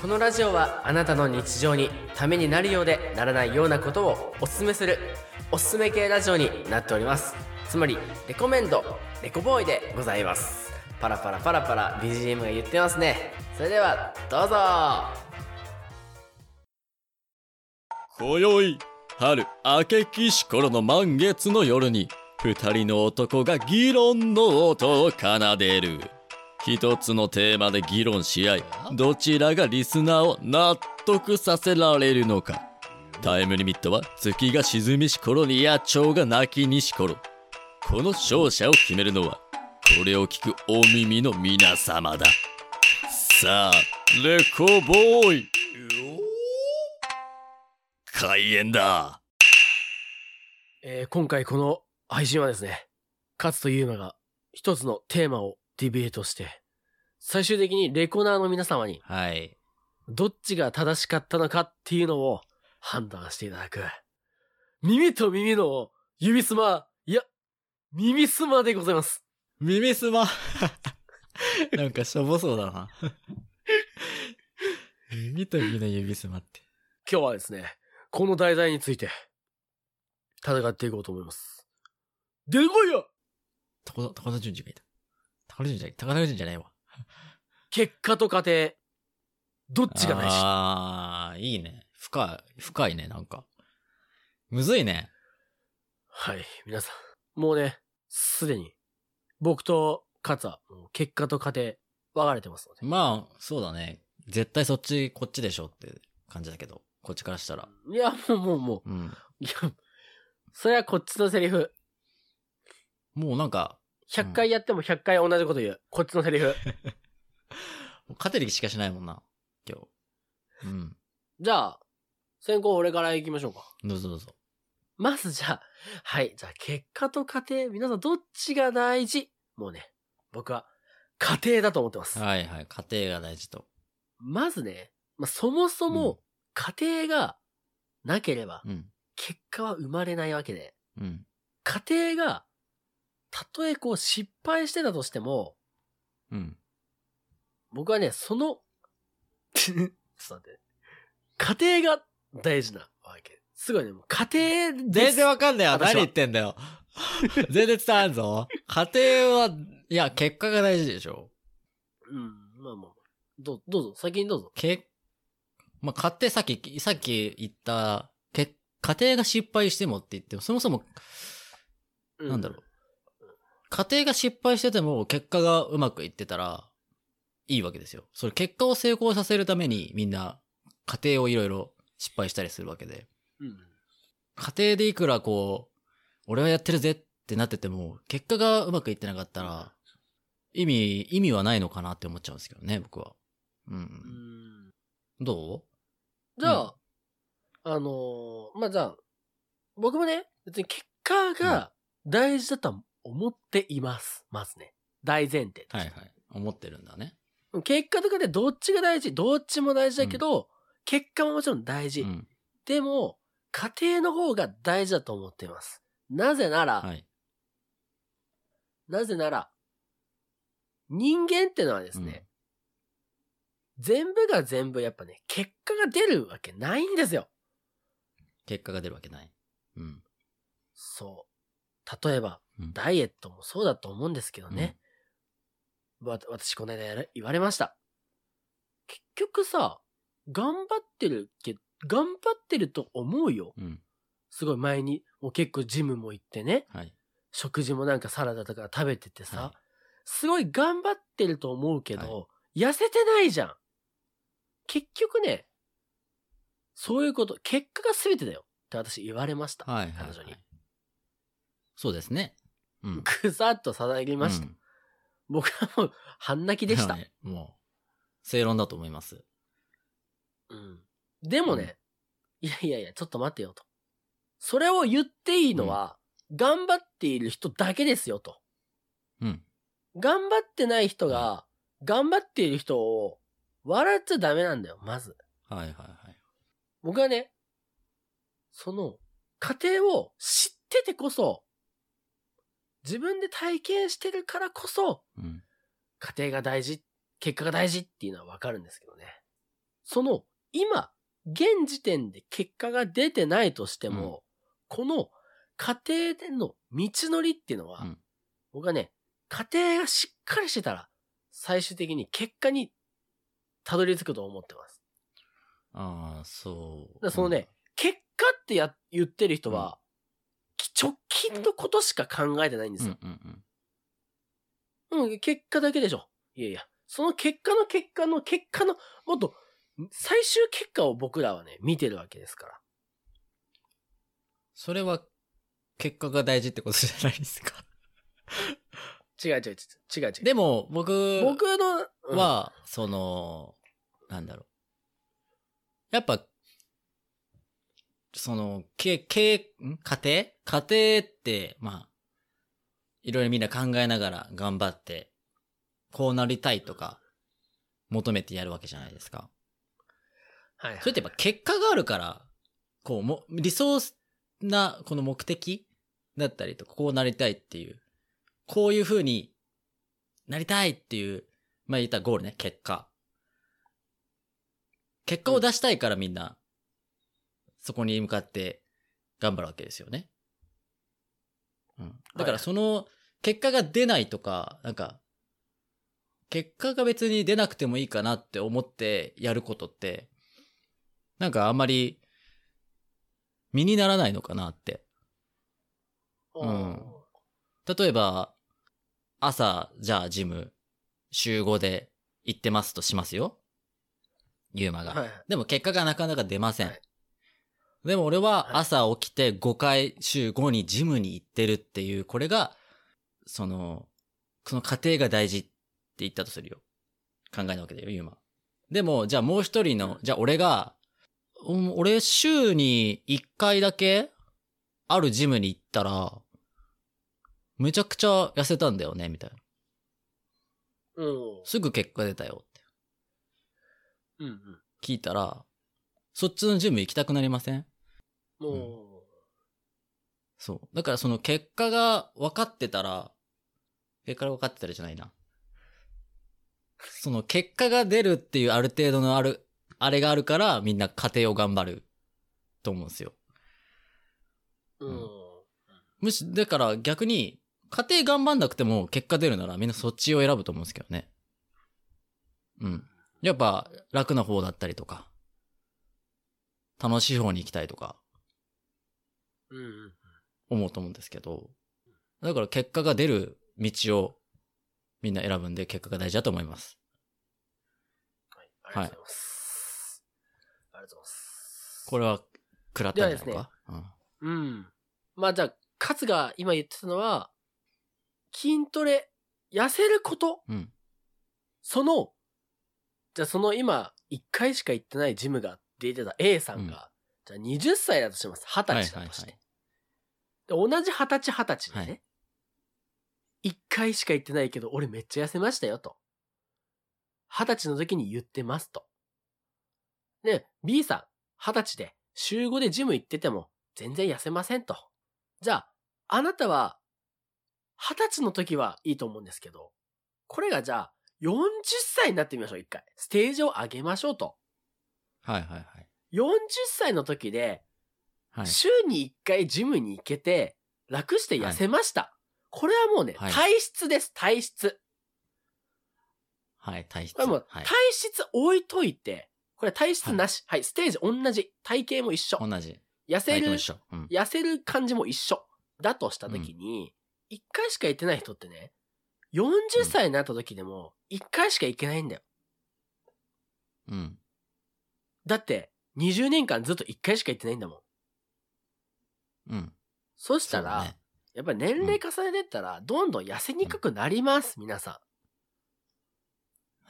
このラジオはあなたの日常にためになるようでならないようなことをおすすめするおすすめ系ラジオになっております。つまりレコメンドレコボーイでございます。パラパラパラパラ BGM が言ってますね。それではどうぞ。今宵春明けきし頃の満月の夜に二人の男が議論の音を奏でる。一つのテーマで議論し合いどちらがリスナーを納得させられるのか。タイムリミットは月が沈みし頃に野鳥が鳴きにし頃。この勝者を決めるのはこれを聞くお耳の皆様だ。さあレコボーイ開演だ。えー今回この配信はですね勝というのが一つのテーマをディベートして最終的にレコナーの皆様にはい。どっちが正しかったのかっていうのを判断していただく。耳と耳の指すま、いや、耳すまでございます。耳すま？なんかしょぼそうだな。耳と耳の指すまって。今日はですね、この題材について戦っていこうと思います。出てこいよ高田高田純次がいた。高田純次じゃ高田純次じゃないわ。結果と過程、どっちが大事ああいいね。深い深いねなんか。むずいね。はい、皆さん。もうね、すでに、僕と勝は、結果と過程、分かれてますので。まあそうだね。絶対そっちこっちでしょって感じだけどこっちからしたら。いや、もうもうもう、うん。いや、それはこっちのセリフ。もうなんか100回やっても100回同じこと言う。こっちのセリフ。勝てる気しかしないもんな。今日。うん。じゃあ、先行俺から行きましょうか。どうぞどうぞ。まずじゃあ、はい、じゃあ結果と過程、皆さんどっちが大事？もうね、僕は過程だと思ってます。はいはい。家庭が大事と。まずね、まあ、そもそも過程がなければうん結果は生まれないわけで、うん過程が、たとえこう失敗してたとしても、うん僕はね、その、ちょっと待って。家庭が大事なわけ。すごいね、もう家庭です。全然わかんないよ。何言ってんだよ。全然伝わんぞ。家庭は、いや、結果が大事でしょ。うん、まあまあ。どうどうぞ、先にどうぞ。け、まあ、家庭、さっき、さっき言った、け、家庭が失敗してもって言っても、そもそも、うなんだろう。家庭が失敗してても、結果がうまくいってたら、いいわけですよ。それ、結果を成功させるために、みんな、家庭をいろいろ失敗したりするわけで。うん。家庭でいくらこう、俺はやってるぜってなってても、結果がうまくいってなかったら、意味、意味はないのかなって思っちゃうんですけどね、僕は。う。うんん。どじゃあ、あのーまあじゃあ、僕もね、別に結果が大事だとは思っています。まずね。大前提として。うはいはい。思ってるんだね。結果とかでどっちが大事どっちも大事だけど、結果ももちろん大事。うん。でも、家庭の方が大事だと思っています。なぜなら、はい。なぜなら、人間ってのはですね、全部が全部やっぱね、結果が出るわけないんですよ。結果が出るわけない。うん。そう。例えば、うんダイエットもそうだと思うんですけどね。わ私この間言われました。結局さ、頑張ってるけ頑張ってると思うよ。うん。すごい前に、もう結構ジムも行ってね、はい。食事もなんかサラダとか食べててさ、はすごい頑張ってると思うけど、は痩せてないじゃん。結局ね、そういうこと、結果が全てだよって私言われました。はい。はい。彼女にはい。そうですね。うん。くさっと定りました。うん僕はもう半泣きでした。はいもう、正論だと思います。うん。でもね、いやいやいや、ちょっと待ってよと。それを言っていいのは、頑張っている人だけですよと。うん。頑張ってない人が、頑張っている人を笑っちゃダメなんだよ、まず。はいはいはい。僕はね、その、過程を知っててこそ、自分で体験してるからこそ、うん。家庭が大事、結果が大事っていうのはわかるんですけどね。その、今、現時点で結果が出てないとしても、この家庭での道のりっていうのは、うん僕はね、家庭がしっかりしてたら、最終的に結果にたどり着くと思ってます。ああ、そう。だそのね、結果ってや言ってる人は、直近のことしか考えてないんでうん、すうんよ。うんうん。うん、結果だけでしょ。いやいや、その結果の結果の結果の、もっと、最終結果を僕らはね、見てるわけですから。それは、結果が大事ってことじゃないですか。違う違う違う。違う違う。でも、僕僕の、うん、は、その、なんだろう。やっぱ、その、け、け、ん？家庭？家庭って、まあ、いろいろみんな考えながら頑張って、こうなりたいとか、求めてやるわけじゃないですか。はいはい、それってやっぱ結果があるから、こう、も、理想な、この目的だったりとか、こうなりたいっていう、こういう風になりたいっていう、まあ言ったらゴールね、結果。結果を出したいからみんな、そこに向かって頑張るわけですよね。うん。だからその、結果が出ないとか、なんか、結果が別に出なくてもいいかなって思ってやることって、なんかあんまり、身にならないのかなって。うん例えば、朝、じゃあジム、週5で行ってますとしますよ。ユーマが。はいでも結果がなかなか出ません。はいでも俺ははい朝起きて5回週5にジムに行ってるっていう、これが、その、その過程が大事って言ったとするよ。考えなわけだよ、ユーマ。でも、じゃあもう一人の、じゃあ俺が、うん俺週に1回だけ、あるジムに行ったら、めちゃくちゃ痩せたんだよね、みたいな。うん。すぐ結果出たよってうんうん。聞いたら、そっちのジム行きたくなりません？もそう。だからその結果が分かってたら、結果が分かってたらじゃないな。その結果が出るっていうある程度のある、あれがあるからみんな家庭を頑張ると思うんですよ。う、うん。むし、だから逆に家庭頑張んなくても結果出るならみんなそっちを選ぶと思うんですけどね。うん。やっぱ楽な方だったりとか、楽しい方に行きたいとか、うんうん。思うと思うんですけど、だから結果が出る道をみんな選ぶんで結果が大事だと思います。はい。ありがとうございます。ありがとうございます。これは食らったんじゃないか、うんうん。まあじゃあ、カツが今言ってたのは、筋トレ、痩せること、うん。その、じゃあその今、1回しか行ってないジムが出てた A さんが、じゃあ20歳だとします。20歳だとして。はいはいはいで同じ20歳20歳ではね、1回しか行ってないけど、俺めっちゃ痩せましたよと。20歳の時に言ってますと。で、B さん、20歳で週5でジム行ってても全然痩せませんと。じゃあ、あなたは、20歳の時はいいと思うんですけど、これがじゃあ、40歳になってみましょう、一回。ステージを上げましょうと。はいはいはい。40歳の時で、はい。週に1回ジムに行けて、楽して痩せました。これはもうね、はい体質です、体質。はい、体質。もう、はい体。質置いといて、これ体質なし。はい、ステージ同じ。体型も一緒。同じ。痩せる。うん。痩せる感じも一緒。だとした時に、1回しか行ってない人ってね、40歳になった時でも、1回しか行けないんだよ。うん。だって、20年間ずっと1回しか行ってないんだもん。うん。そしたら、ね。やっぱり年齢重ねてったら、どんどん痩せにくくなります、皆さ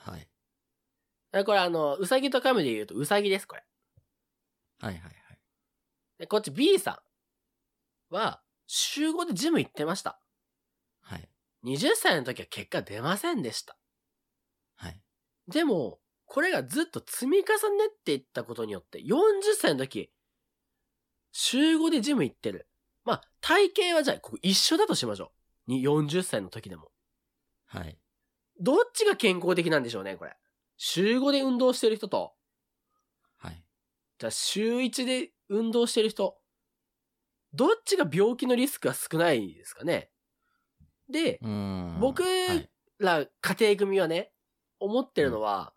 ん。はい。えこれあの、うさぎと亀で言うとうさぎです、これ。はいはいはい。で、こっち B さんは、週5でジム行ってました。はい。20歳の時は結果出ませんでした。はい。でも、これがずっと積み重ねていったことによって、40歳の時、週5でジム行ってる。まあ、体型はじゃあ、ここ一緒だとしましょに40歳の時でも。はい。どっちが健康的なんでしょうね、これ。週5で運動してる人と、はい。じゃあ週1で運動してる人、どっちが病気のリスクが少ないですかね。で。僕はい。ら家庭組はね、思ってるのは、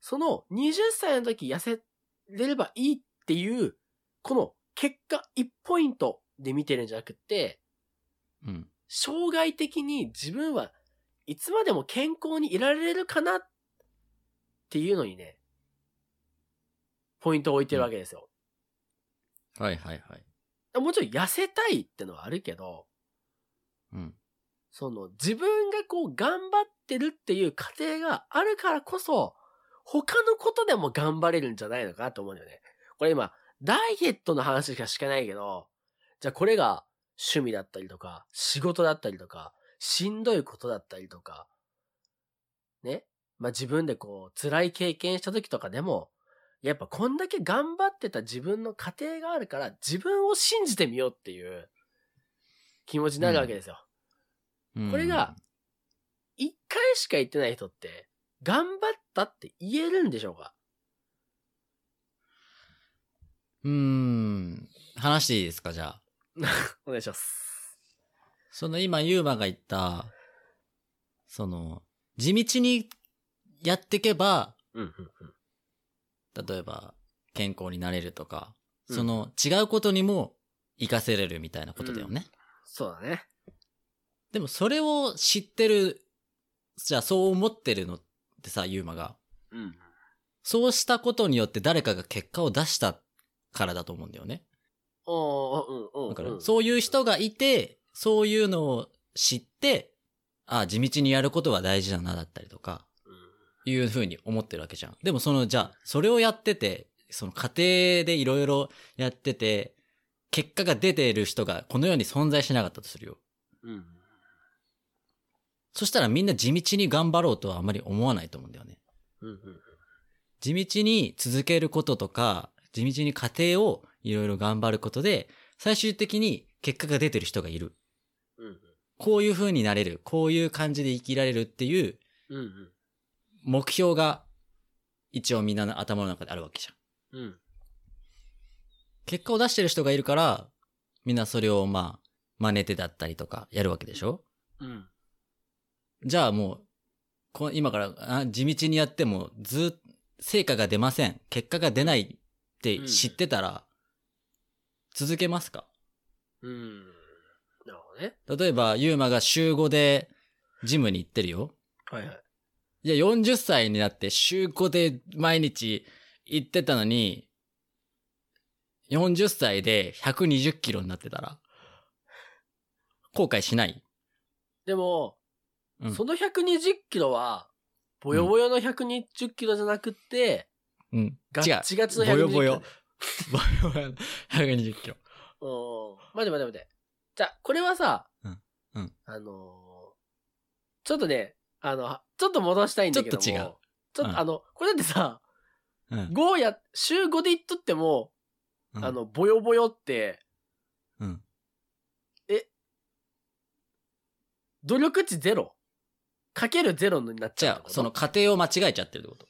その20歳の時痩せれればいいっていう、この結果1ポイントで見てるんじゃなくって、うん。生涯的に自分はいつまでも健康にいられるかなっていうのにね、ポイントを置いてるわけですよ。はいはいはい。もちろん痩せたいってのはあるけど、その自分がこう頑張ってるっていう過程があるからこそ、他のことでも頑張れるんじゃないのかなと思うんだよね。これ今、ダイエットの話しかしかないけど、じゃあこれが趣味だったりとか、仕事だったりとか、しんどいことだったりとか、ね？まあ自分でこう辛い経験した時とかでも、やっぱこんだけ頑張ってた自分の過程があるから、自分を信じてみようっていう気持ちになるわけですよ。うんこれが、一回しか言ってない人って、頑張ったって言えるんでしょうか？うーん。話していいですか、じゃあ。お願いします。その今、ユーマが言った、その、地道にやっていけば、うん、うん、うん。例えば、健康になれるとか、うんその、違うことにも活かせれるみたいなことだよね。そうだね。でも、それを知ってる、じゃあそう思ってるのってさ、ユーマが。うん。そうしたことによって誰かが結果を出したからだと思うんだよね。おー、うん、うん。だから、うんそういう人がいて、そういうのを知って、ああ、地道にやることは大事だな、だったりとか、うんいうふうに思ってるわけじゃん。でもその、じゃあ、それをやってて、その家庭でいろいろやってて、結果が出ている人がこの世に存在しなかったとするよ。うん。そしたらみんな地道に頑張ろうとはあまり思わないと思うんだよね。うん。うん。地道に続けることとか、地道に家庭をいろいろ頑張ることで、最終的に結果が出てる人がいる。うん。こういう風になれる。こういう感じで生きられるっていう。目標が一応みんなの頭の中であるわけじゃん。うん。結果を出してる人がいるから、みんなそれをまあ、真似てだったりとかやるわけでしょ？うん。じゃあもう、こ今からあ地道にやってもずっ成果が出ません。結果が出ないって知ってたら、続けますか？うん。なるほどね。例えば、ユーマが週5でジムに行ってるよ。はいはい。いや、40歳になって週5で毎日行ってたのに、40歳で120キロになってたら、後悔しない？でも、うんその120キロは、ボヨボヨの120キロじゃなくて、うん。ガ違うッチガチの120ボキロ。ヨボヨ。ボヨボヨの120キロ。うん。待て待て待て。じゃあ、これはさ、うんうんあのーちょっとね、あの、ちょっと戻したいんだけども。ちょっと違うちょっと、うんあの、これだってさ、うん。5や、週5で言っとっても、うんあ、の、ボヨボヨって、うん。努力値ゼロ？かけるゼロになっちじゃうってこと？その過程を間違えちゃってるってこと。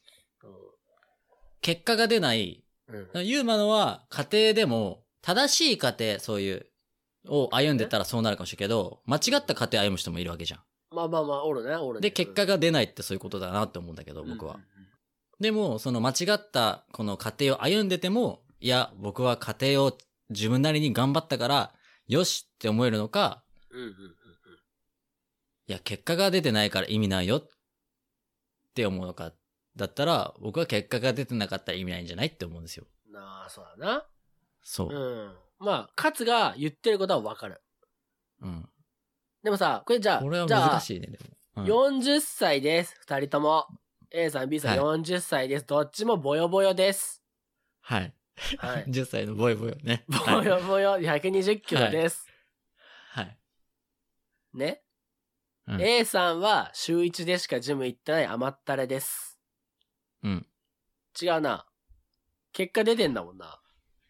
結果が出ない。うん、うん。ユーマのは家庭でも、正しい家庭、そういう、を歩んでたらそうなるかもしれんけど、間違った家庭歩む人もいるわけじゃん。まあまあまあ、おるね、おるね。で、結果が出ないってそういうことだなって思うんだけど、僕は。でも、その間違ったこの過程を歩んでても、いや、僕は家庭を自分なりに頑張ったから、よしって思えるのか、うんうんうんいや、結果が出てないから意味ないよって思うのか、だったら、僕は結果が出てなかったら意味ないんじゃないって思うんですよ。うん。なあ、そうだな。そう。うん。まあ、勝が言ってることはわかる。うん。でもさ、これじゃあ、これはじゃあ難しいね、でも。うん40歳です。二人とも。A さん、B さん、はい40歳です。どっちもボヨボヨです。はい。はい。10歳のボヨボヨね。ボはい。ヨボヨ120キロです。はい。ね、うん ?A さんは週1でしかジム行ってない甘ったれです。うん。違うな。結果出てんだもんな。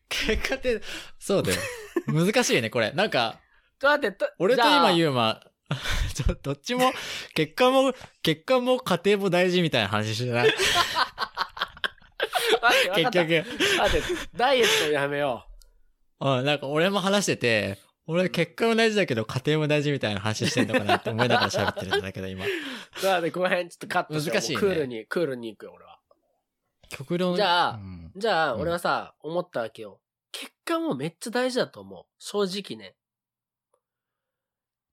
結果って、そうだよ。難しいね、これ。なんか、ちょっと待って、と俺と今ユーマ、ちょどっちも、結果も、結果も家庭も大事みたいな話してない？結局。局。待って、ダイエットやめようん、なんか俺も話してて、俺結果も大事だけど家庭も大事みたいな話してんのかなって思いながら喋ってるんだけど今。う。だからね、この辺ちょっとカットして難しいねクールに、クールに行くよ、俺は。極論。じゃあうんじゃあ、うん俺はさ、思ったわけよ。結果もめっちゃ大事だと思う。正直ね。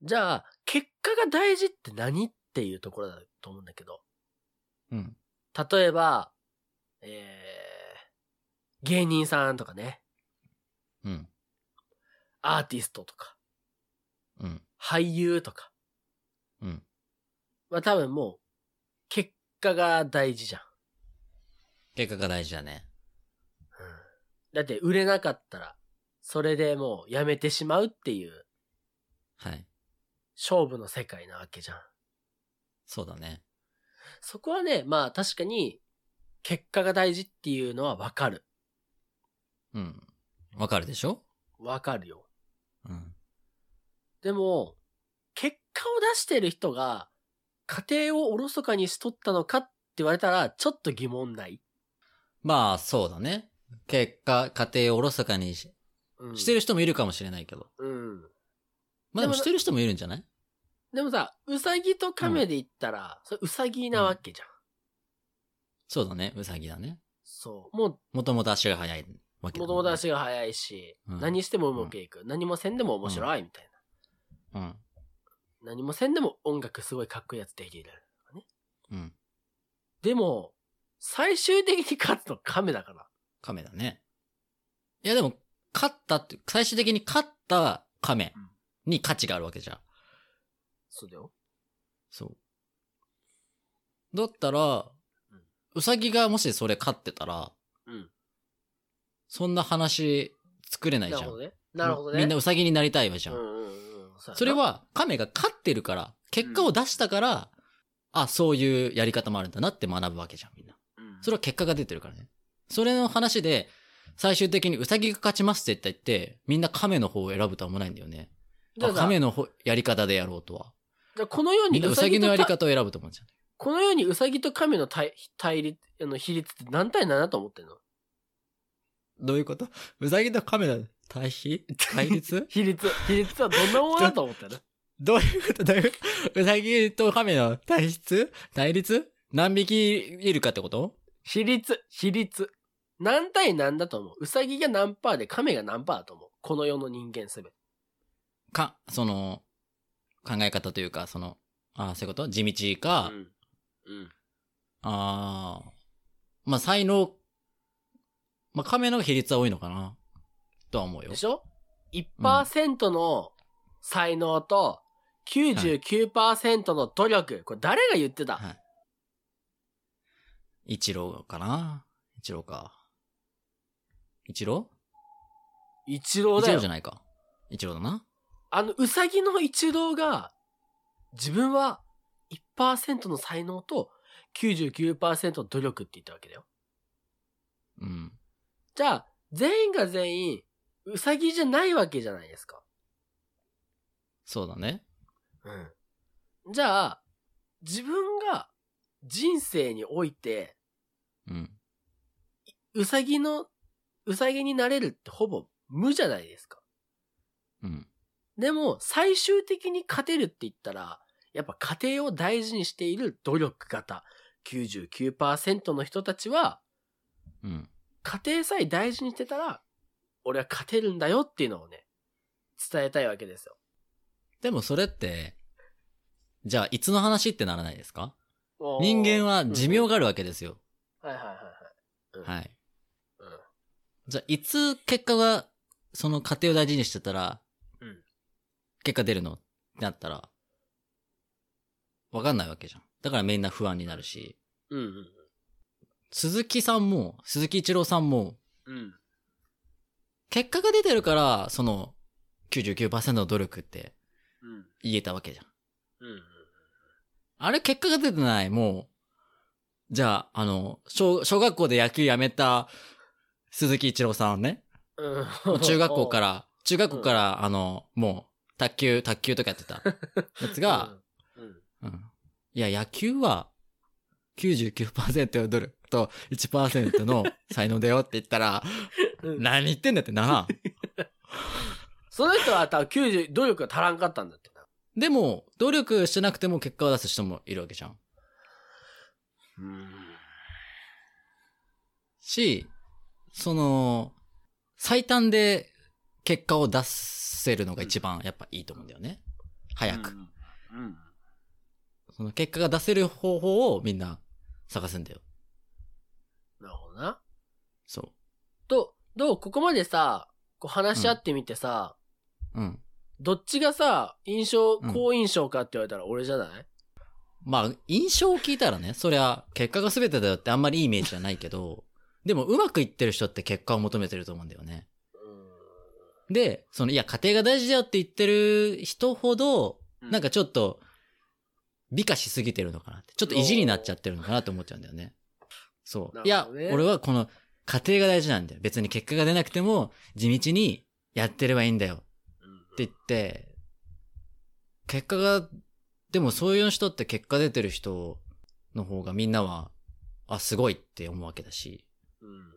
じゃあ、結果が大事って何っていうところだと思うんだけど。うん。例えば、えー、芸人さんとかね、うん。アーティストとか、うん。俳優とか。うん。まあ多分もう、結果が大事じゃん。結果が大事だね。だって売れなかったら、それでもうやめてしまうっていうはい。勝負の世界なわけじゃん。そうだね。そこはね、まあ確かに、結果が大事っていうのはわかる。うん。わかるでしょ？わかるよ。うん。でも、結果を出してる人が、家庭をおろそかにしとったのかって言われたら、ちょっと疑問ない？まあ、そうだね。結果、家庭をおろそかにしうん、してる人もいるかもしれないけど。うん。まあでもしてる人もいるんじゃない？でもさ、うさぎと亀で言ったら、それうさぎなわけじゃん。そうだね。うさぎだね。そう。ももともと足が速いわけう、もだともと足が速いし、うん何してもうまくいく。何もせんでも面白いみたいな。うん。何もせんでも音楽すごいかっこいいやつできる。うん。でも、最終的に勝つの亀だから。亀だね。いやでも、勝ったって、最終的に勝った亀に価値があるわけじゃん。そうだよ。そう。だったらうん、うさぎがもしそれ勝ってたら、うん。そんな話作れないじゃん。なるほどね。なるほどね。みんなうさぎになりたいわじゃん。うんうんうん。うやなそれ、は亀が勝ってるから、結果を出したから、あ、そういうやり方もあるんだなって学ぶわけじゃん、みんな。うんそれは結果が出てるからね。それの話で、最終的にウサギが勝ちますって言って、みんな亀の方を選ぶとは思わないんだよね。亀の方やり方でやろうとは。じゃあこのようにウサギのやり方を選ぶと思うんじゃん。このようにウサギと亀の対対立、あの比率って何対何だと思ってんの？どういうこと？ウサギと亀の対比？対立？比率、比率はどんなものだと思ってる？どういうこと？どういうことウサギと亀の対立対立？何匹いるかってこと？比率、比率？何対何だと思う？ウサギが何パーで亀が何パーだと思う？この世の人間すべて。か、その、考え方というか、その、ああ、そういうこと？地道か、うん。うん。ああ、まあ才能、まあ亀の比率は多いのかな？とは思うよで。しょ ?1% の才能と99%の努力。これ誰が言ってた、はい。一郎かな？一郎か。一郎一一郎だよ。郎じゃないか。一郎だな。あの、うさぎの一郎が、自分は1%の才能と99%の努力って言ったわけだよ。うん。じゃあ、全員が全員、うさぎじゃないわけじゃないですか。そうだね。うん。じゃあ、自分が人生において、うん。うさぎの、うさぎになれるってほぼ無じゃないですか。うん。でも、最終的に勝てるって言ったら、やっぱ家庭を大事にしている努力型。99%の人たちは、うん。家庭さえ大事にしてたら、俺は勝てるんだよっていうのをね、伝えたいわけですよ。でもそれって、じゃあいつの話ってならないですか？人間は寿命があるわけですよ。はいはいはいはい。はい。うんじゃあいつ結果が、その家庭を大事にしてたら、うん結果出るの？ってなったら、わかんないわけじゃん。だからみんな不安になるし、うんうん鈴木さんも、鈴木一郎さんも、うん。うん。結果が出てるから、その、99%の努力ってうん。言えたわけじゃん。うん。あれ結果が出てない、もう、じゃあ、あの、小、小学校で野球やめた鈴木一郎さんね。うん。中学校から、中学校から、あの、もう、卓球、卓球とかやってたやつが、うん、うん。いや、野球は99%の努力と1%の才能だよって言ったら、うん何言ってんだってな。その人は多分90、努力が足らんかったんだってな。でも、努力してなくても結果を出す人もいるわけじゃん。うん。し、その、最短で結果を出せるのが一番やっぱいいと思うんだよね。早く。うん。うん。その結果が出せる方法をみんな探すんだよ。なるほどな。そと、どうここまでさ、こう話し合ってみてさ、う。うん。どっちがさ、印象、うん好印象かって言われたら俺じゃない？まあ、印象を聞いたらね、そりゃ、結果が全てだよってあんまりいいイメージじゃないけど、でもうまくいってる人って結果を求めてると思うんだよね。で、その、いや、家庭が大事だよって言ってる人ほど、うん。なんかちょっと、美化しすぎてるのかなって。ちょっと意地になっちゃってるのかなって思っちゃうんだよね。そう。いや俺はこの、家庭が大事なんだよ。別に結果が出なくても、地道にやってればいいんだよ。うん、って言って、結果が、でもそういう人って結果出てる人の方がみんなは、あ、すごいって思うわけだし、うん。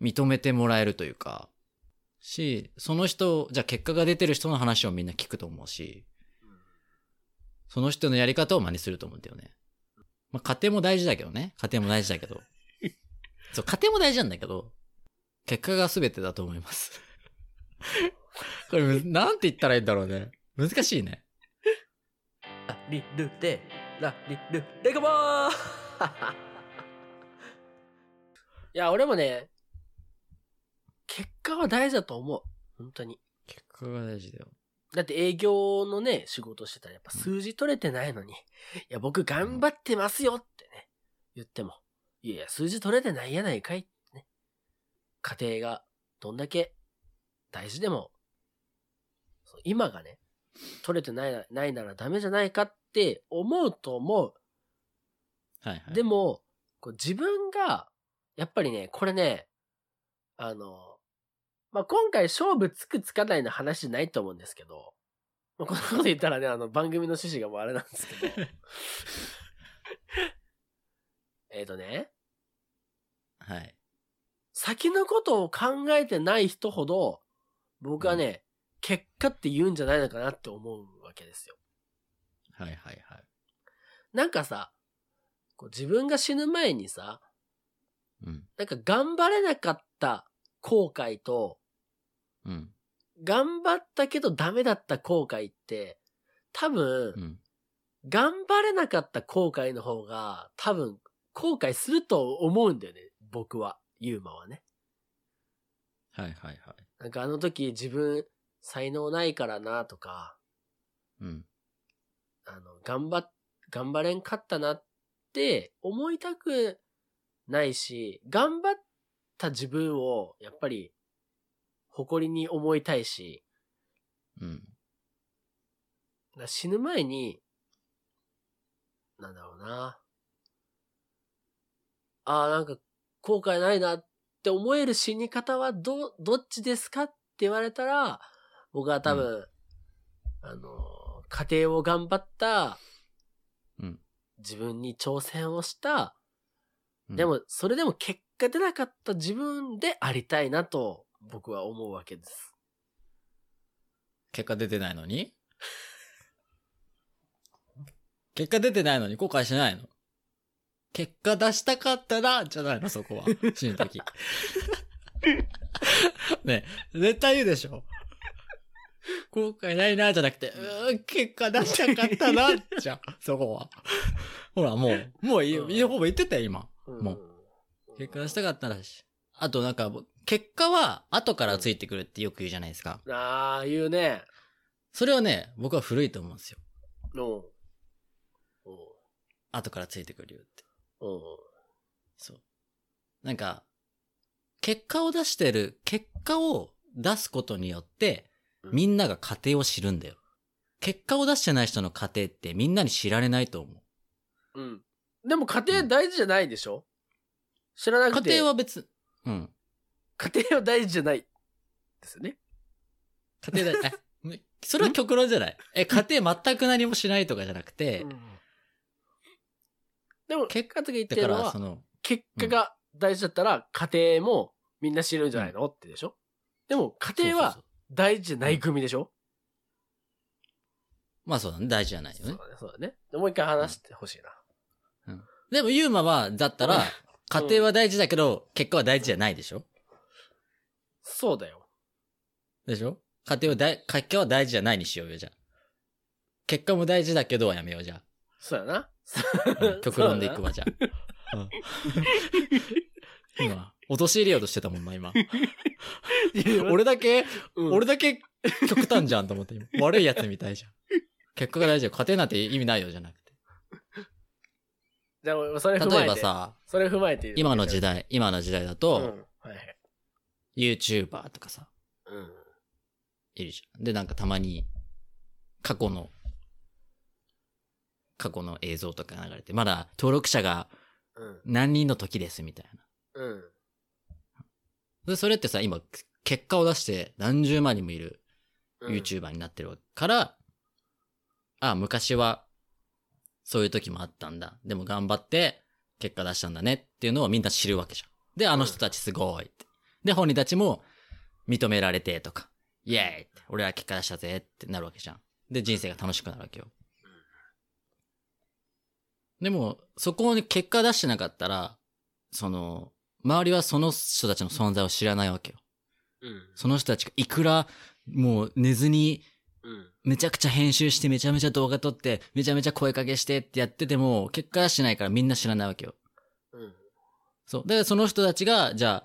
認めてもらえるというか、し、その人、じゃあ結果が出てる人の話をみんな聞くと思うし、その人のやり方を真似すると思うんだよね。まあ家庭も大事だけどね。家庭も大事だけど。そう、家庭も大事なんだけど、結果が全てだと思います。これ、なんて言ったらいいんだろうね。難しいね。ラリルレ、ラリルレゴボー いや、俺もね、結果は大事だと思う。本当に。結果が大事だよ。だって営業のね、仕事してたらやっぱ数字取れてないのに、いや、僕頑張ってますよってね、言っても、いやいや、数字取れてないやないかいってね。家庭がどんだけ大事でも、今がね、取れてないなないならダメじゃないかって思うと思う。はいはい。でも、こう自分が、やっぱりね、これね、あの、まあ、今回勝負つくつかないの話じゃないと思うんですけど、まあ、こんなこと言ったらね、あの、番組の趣旨がもうあれなんですけど。えっとね、はい。先のことを考えてない人ほど、僕はね、結果って言うんじゃないのかなって思うわけですよ。はいはいはい。なんかさ、こう自分が死ぬ前にさ、うん。なんか頑張れなかった後悔と、うん。頑張ったけどダメだった後悔って、多分う、ん。頑張れなかった後悔の方が、多分、後悔すると思うんだよね。僕は。ユーマはね。はいはいはい。なんかあの時自分、才能ないからなとか、うん。あの、頑張っ、頑張れんかったなって思いたくないし、頑張った自分を、やっぱり、誇りに思いたいし、うん。だ死ぬ前に、なんだろうな。ああ、なんか後悔ないなって思える死に方はど、どっちですかって言われたら、僕は多分、あの、家庭を頑張った、うん自分に挑戦をした、うんでも、それでも結果出なかった自分でありたいなと、僕は思うわけです。結果出てないのに？結果出てないのに後悔しないの？結果出したかったな、じゃないの、そこは。死ぬ時。ね絶対言うでしょ。後悔ないな、じゃなくて、う結果出したかったな、じゃん、そこは。ほら、もう、もうほぼ言ってたよ、今。うんも結果出したかったらし。あと、なんか、結果は後からついてくるってよく言うじゃないですか。ああ、言うね。それはね、僕は古いと思うんですよ。うん。うん。後からついてくるよって。うん。そう。なんか、結果を出してる、結果を出すことによって、うんみんなが家庭を知るんだよ。結果を出してない人の家庭ってみんなに知られないと思う。うん。でも家庭大事じゃないでしょ？知らなくて。家庭は別、うん。家庭は大事じゃない。ですよね。家庭だ、え、それは極論じゃない。え、家庭全く何もしないとかじゃなくて、うん。でも、結結果的に言っだてるのはそ、の、結果が大事だったら、家庭もみんな知るんじゃないの？ってでしょ？でも、家庭は大事じゃない組でしょ？まあそうだね、大事じゃないよね。そう。だね、そうだね。でもう一回話してほしいな。でも、ユーマは、だったら、家庭は大事だけど、結果は大事じゃないでしょ？そうだよ。でしょ？家庭は大、結果は大事じゃないにしようよ、じゃあ。結果も大事だけどはやめよう、じゃそうやな。あ。うん 極論でいくわ、じゃあ。うん今、陥れようとしてたもんな、今。俺だけ、うん俺だけ極端じゃんと思って、今悪いやつみたいじゃん。結果が大事よ。家庭なんて意味ないよ、じゃなくて。じゃあ、それ踏まえて。例えば、さ、それ踏まえて。今の時代、今の時代だうん。と、はいはい。YouTuber とかさ、うん。いるじゃん。で、なんかたまに、過去の、過去の映像とか流れて、まだ登録者がうん。何人の時ですみたいな。うん。で、それってさ、今、結果を出して何十万人もいるうん YouTuber になってるから、あ、昔は、そういう時もあったんだ。でも頑張って、結果出したんだねっていうのをみんな知るわけじゃん。で、あの人たちすごいって。で、本人たちも認められてとか、イエーイって、俺は結果出したぜってなるわけじゃん。で、人生が楽しくなるわけよ。でも、そこに結果出してなかったら、その、周りはその人たちの存在を知らないわけよ。うん。その人たちがいくら、もう寝ずに、めちゃくちゃ編集して、めちゃめちゃ動画撮って、めちゃめちゃ声かけしてってやってても、結果出してないからみんな知らないわけよ。うん。そう。で、その人たちが、じゃあ、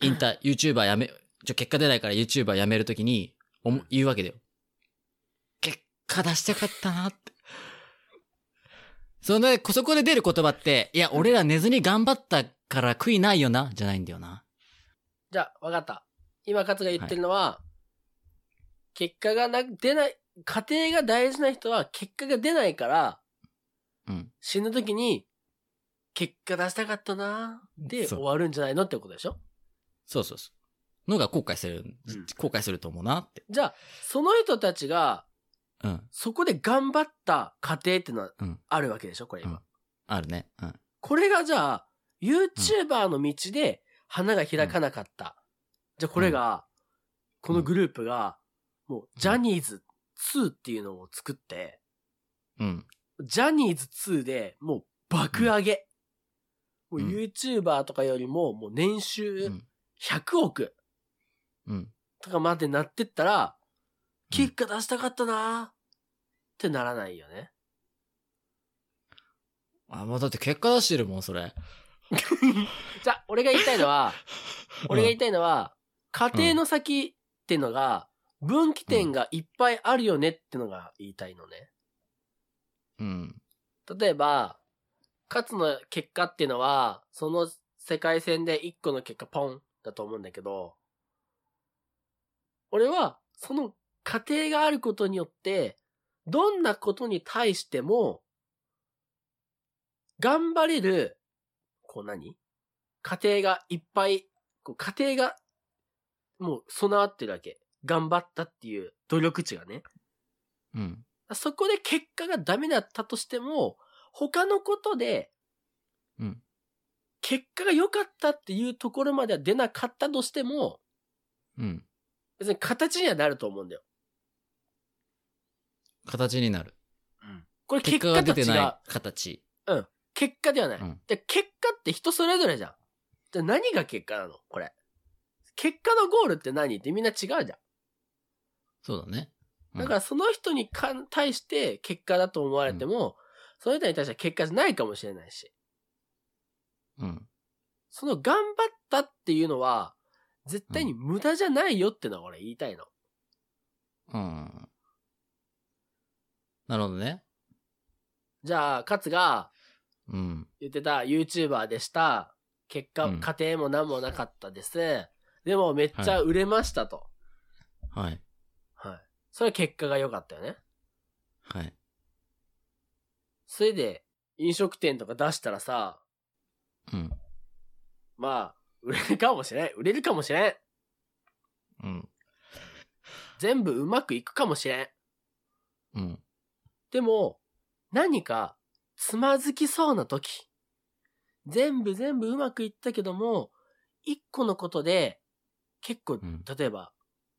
インター、YouTuber やめ、じゃ結果出ないから YouTuber やめるときに、おも言うわけだよ。結果出したかったなって。そんで、そこで出る言葉って、いや、俺ら寝ずに頑張ったから悔いないよな、じゃないんだよな。じゃあ、わかった。今、勝が言ってるのは、結果がな、出ない、家庭が大事な人は結果が出ないから、うん。死ぬ時に、結果出したかったなでそう終わるんじゃないのってことでしょ？そうそうそう。のが後悔する、うん後悔すると思うなって。じゃあ、その人たちが、うん。そこで頑張った過程ってのはうんあるわけでしょ？これ今。うんあるね。うん。これがじゃあ、YouTuber の道で花が開かなかった。じゃあこれが、このグループが、もう、ジャニーズ2っていうのを作って、うん。ジャニーズ2でもう爆上げ。もううん YouTuber とかよりも、もう年う収ん。100億うん。とかまでなってったら、結果出したかったなーってならないよね。あ、もうだって結果出してるもん、それ。じゃあ、俺が言いたいのは、俺が言いたいのは、家庭の先ってのが、分岐点がいっぱいあるよねってのが言いたいのね。うん。例えば、勝つの結果っていうのは、その世界戦で1個の結果ポンだと思うんだけど、俺は、その過程があることによって、どんなことに対しても、頑張れる、こう何？家庭がいっぱい、こう家庭が、もう備わってるわけ。頑張ったっていう努力値がね。うん。そこで結果がダメだったとしても、他のことで、うん。結果が良かったっていうところまでは出なかったとしても、うん。別に形にはなると思うんだよ。形になる。これ結結果と違う。果が出てない形。結果ではない。うんで結果って人それぞれじゃん。じゃあ何が結果なの？これ。結果のゴールって何ってみんな違うじゃん。そうだね。うんだからその人にか対して結果だと思われても、その人に対しては結果じゃないかもしれないし。うん。その頑張ったっていうのは、絶対に無駄じゃないよってのは俺言いたいの。うん。なるほどね。じゃあ、勝がうん。言ってた YouTuber でした。結果、うん家庭も何もなかったです。でもめっちゃ売れましたと。はい。はい。それは結果が良かったよね。はい。それで、飲食店とか出したらさ、うん。まあ、売れるかもしれん。売れるかもしれん。うん。全部うまくいくかもしれん。でも、何かつまずきそうな時、全部全部うまくいったけども、一個のことで、結構、ん例えば、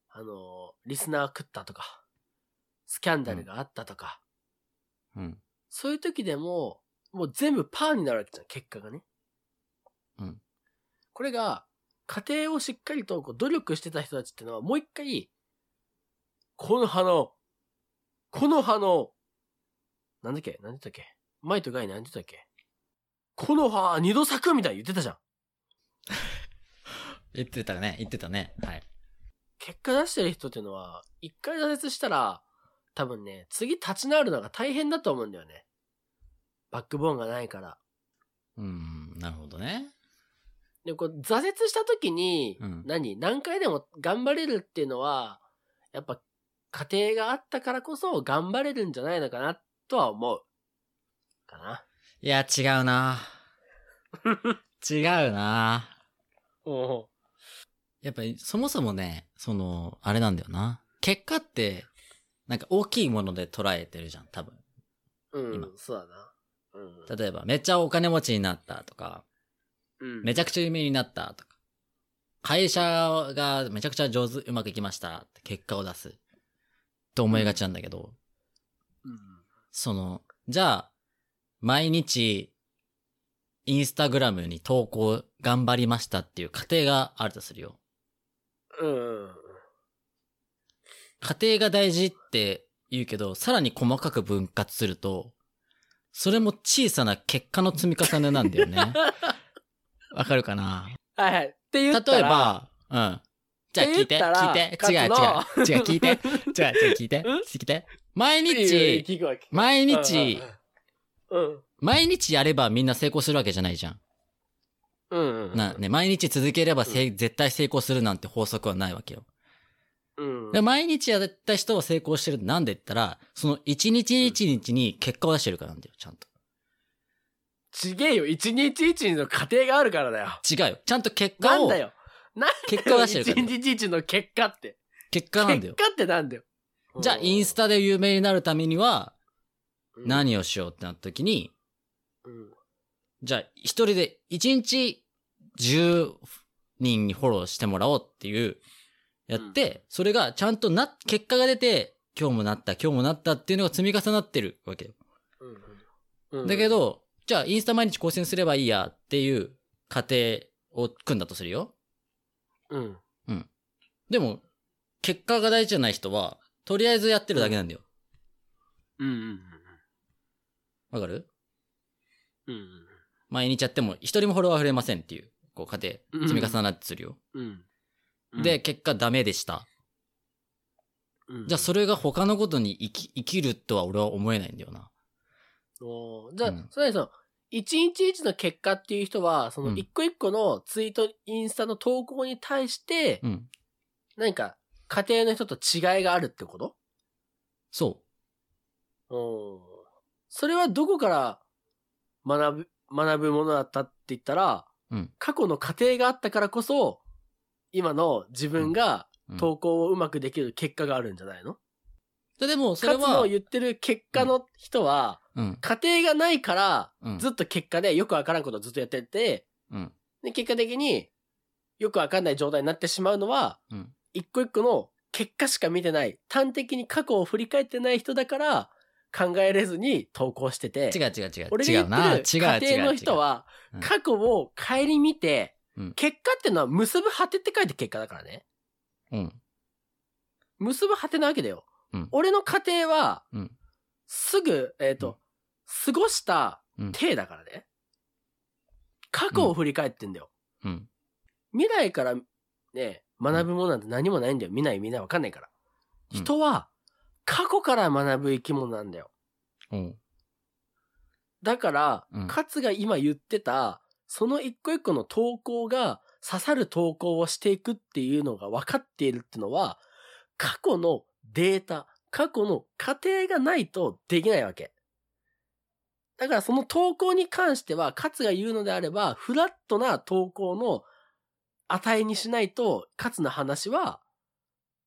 あの、リスナー食ったとか、スキャンダルがあったとか、うん。そういう時でも、もう全部パーになるわけじゃん、結果がね。うん。これが、家庭をしっかりとこう努力してた人たちってのは、もう一回、この葉の、この葉の、なんだっけなんだったっけ？前とガイなんて言ったっけ？この葉二度咲くみたいに言ってたじゃん。言ってたね、言ってたね。はい。結果出してる人っていうのは、一回挫折したら、多分ね、次立ち直るのが大変だと思うんだよね。バックボーンがないから。うん、なるほどね。で、こう、挫折した時に、うん何？何回でも頑張れるっていうのは、やっぱ、家庭があったからこそ頑張れるんじゃないのかな、とは思う。かな。いや、違うな。違うな。おやっぱり、そもそもね、その、あれなんだよな。結果って、なんか大きいもので捉えてるじゃん、多分。うん、今そうだな。うん。例えば、めっちゃお金持ちになったとか、うん、めちゃくちゃ有名になったとか、会社がめちゃくちゃ上手、うまくいきましたって結果を出す。と思いがちなんだけど、うん。その、じゃあ、毎日、インスタグラムに投稿頑張りましたっていう過程があるとするよ。うん。うん。過程が大事って言うけど、さらに細かく分割すると、それも小さな結果の積み重ねなんだよね。わかるかな？はいはい。って言った例えら、ば、うん。じゃあ聞いて、聞いて。違う違う。違う、聞いて。違う違う、聞いて。うん聞いて。毎日、毎日、うん。毎日やればみんな成功するわけじゃないじゃん。うん。うん。な、ね、毎日続ければせい絶対成功するなんて法則はないわけよ。うん。で毎日やった人は成功してるなんで言ったら、その一日一日に結果を出してるからなんだよ、ちゃんと。ちげえよ。一日一日の過程があるからだよ。違うよ。ちゃんと結果を、なんだよ。なん結果を出してるから一日一日の結果って？結果なんだよ。結果ってなんだよ。じゃあ、インスタで有名になるためには、うん何をしようってなった時に、うんじゃあ、一人で一日10人にフォローしてもらおうっていう、やって、それがちゃんとな、結果が出て、今日もなった、今日もなったっていうのが積み重なってるわけよ。うんだけ、ど、じゃあインスタ毎日更新すればいいやっていう過程を組んだとするよ。うん。でも、結果が大事じゃない人は、とりあえずやってるだけなんだよ。うんうんわかる？うん。うん毎日やっても一人もフォロワー増えませんっていう、こう過程、積み重なってするよ。うん。うん。で、、結果ダメでした。うんじゃあそれが他のことに生き、生きるとは俺は思えないんだよな。おーじゃあ、うんそれその、一日一の結果っていう人は、そのうん一個一個のツイート、インスタの投稿に対して、うん。何か家庭の人と違いがあるってこと？そうん。それはどこから学ぶ、学ぶものだったって言ったら、うん過去の過程があったからこそ、今の自分が投稿をうまくできる結果があるんじゃないの、ででも、それは勝つのを、言ってる結果の人は、うん。過程がないから、うん。ずっと結果でよくわからんことをずっとやってて、うん。で、結果的によくわかんない状態になってしまうのは、うん。一個一個の結果しか見てない、端的に過去を振り返ってない人だから、考えれずに投稿してて、違う違う違う。俺違うな。が違う言ってる家庭の違う違う。人はうん、過去を顧みて、うん結果ってのは結ぶ果てって書いて結果だからね。うん。結ぶ果てなわけだよ。うん俺の家庭は、うんすぐ、えっ、と、過ごしたうん体だからね。過去を振り返ってんだよ。うん。未来からね、学ぶものなんて何もないんだよ。見ない見ないわかんないから。うん人は、過去から学ぶ生き物なんだよ。うん。だから、うん勝が今言ってた、その一個一個の投稿が刺さる投稿をしていくっていうのが分かっているってのは、過去のデータ、過去の過程がないとできないわけ。だからその投稿に関しては、勝が言うのであれば、フラットな投稿の値にしないと、勝の話は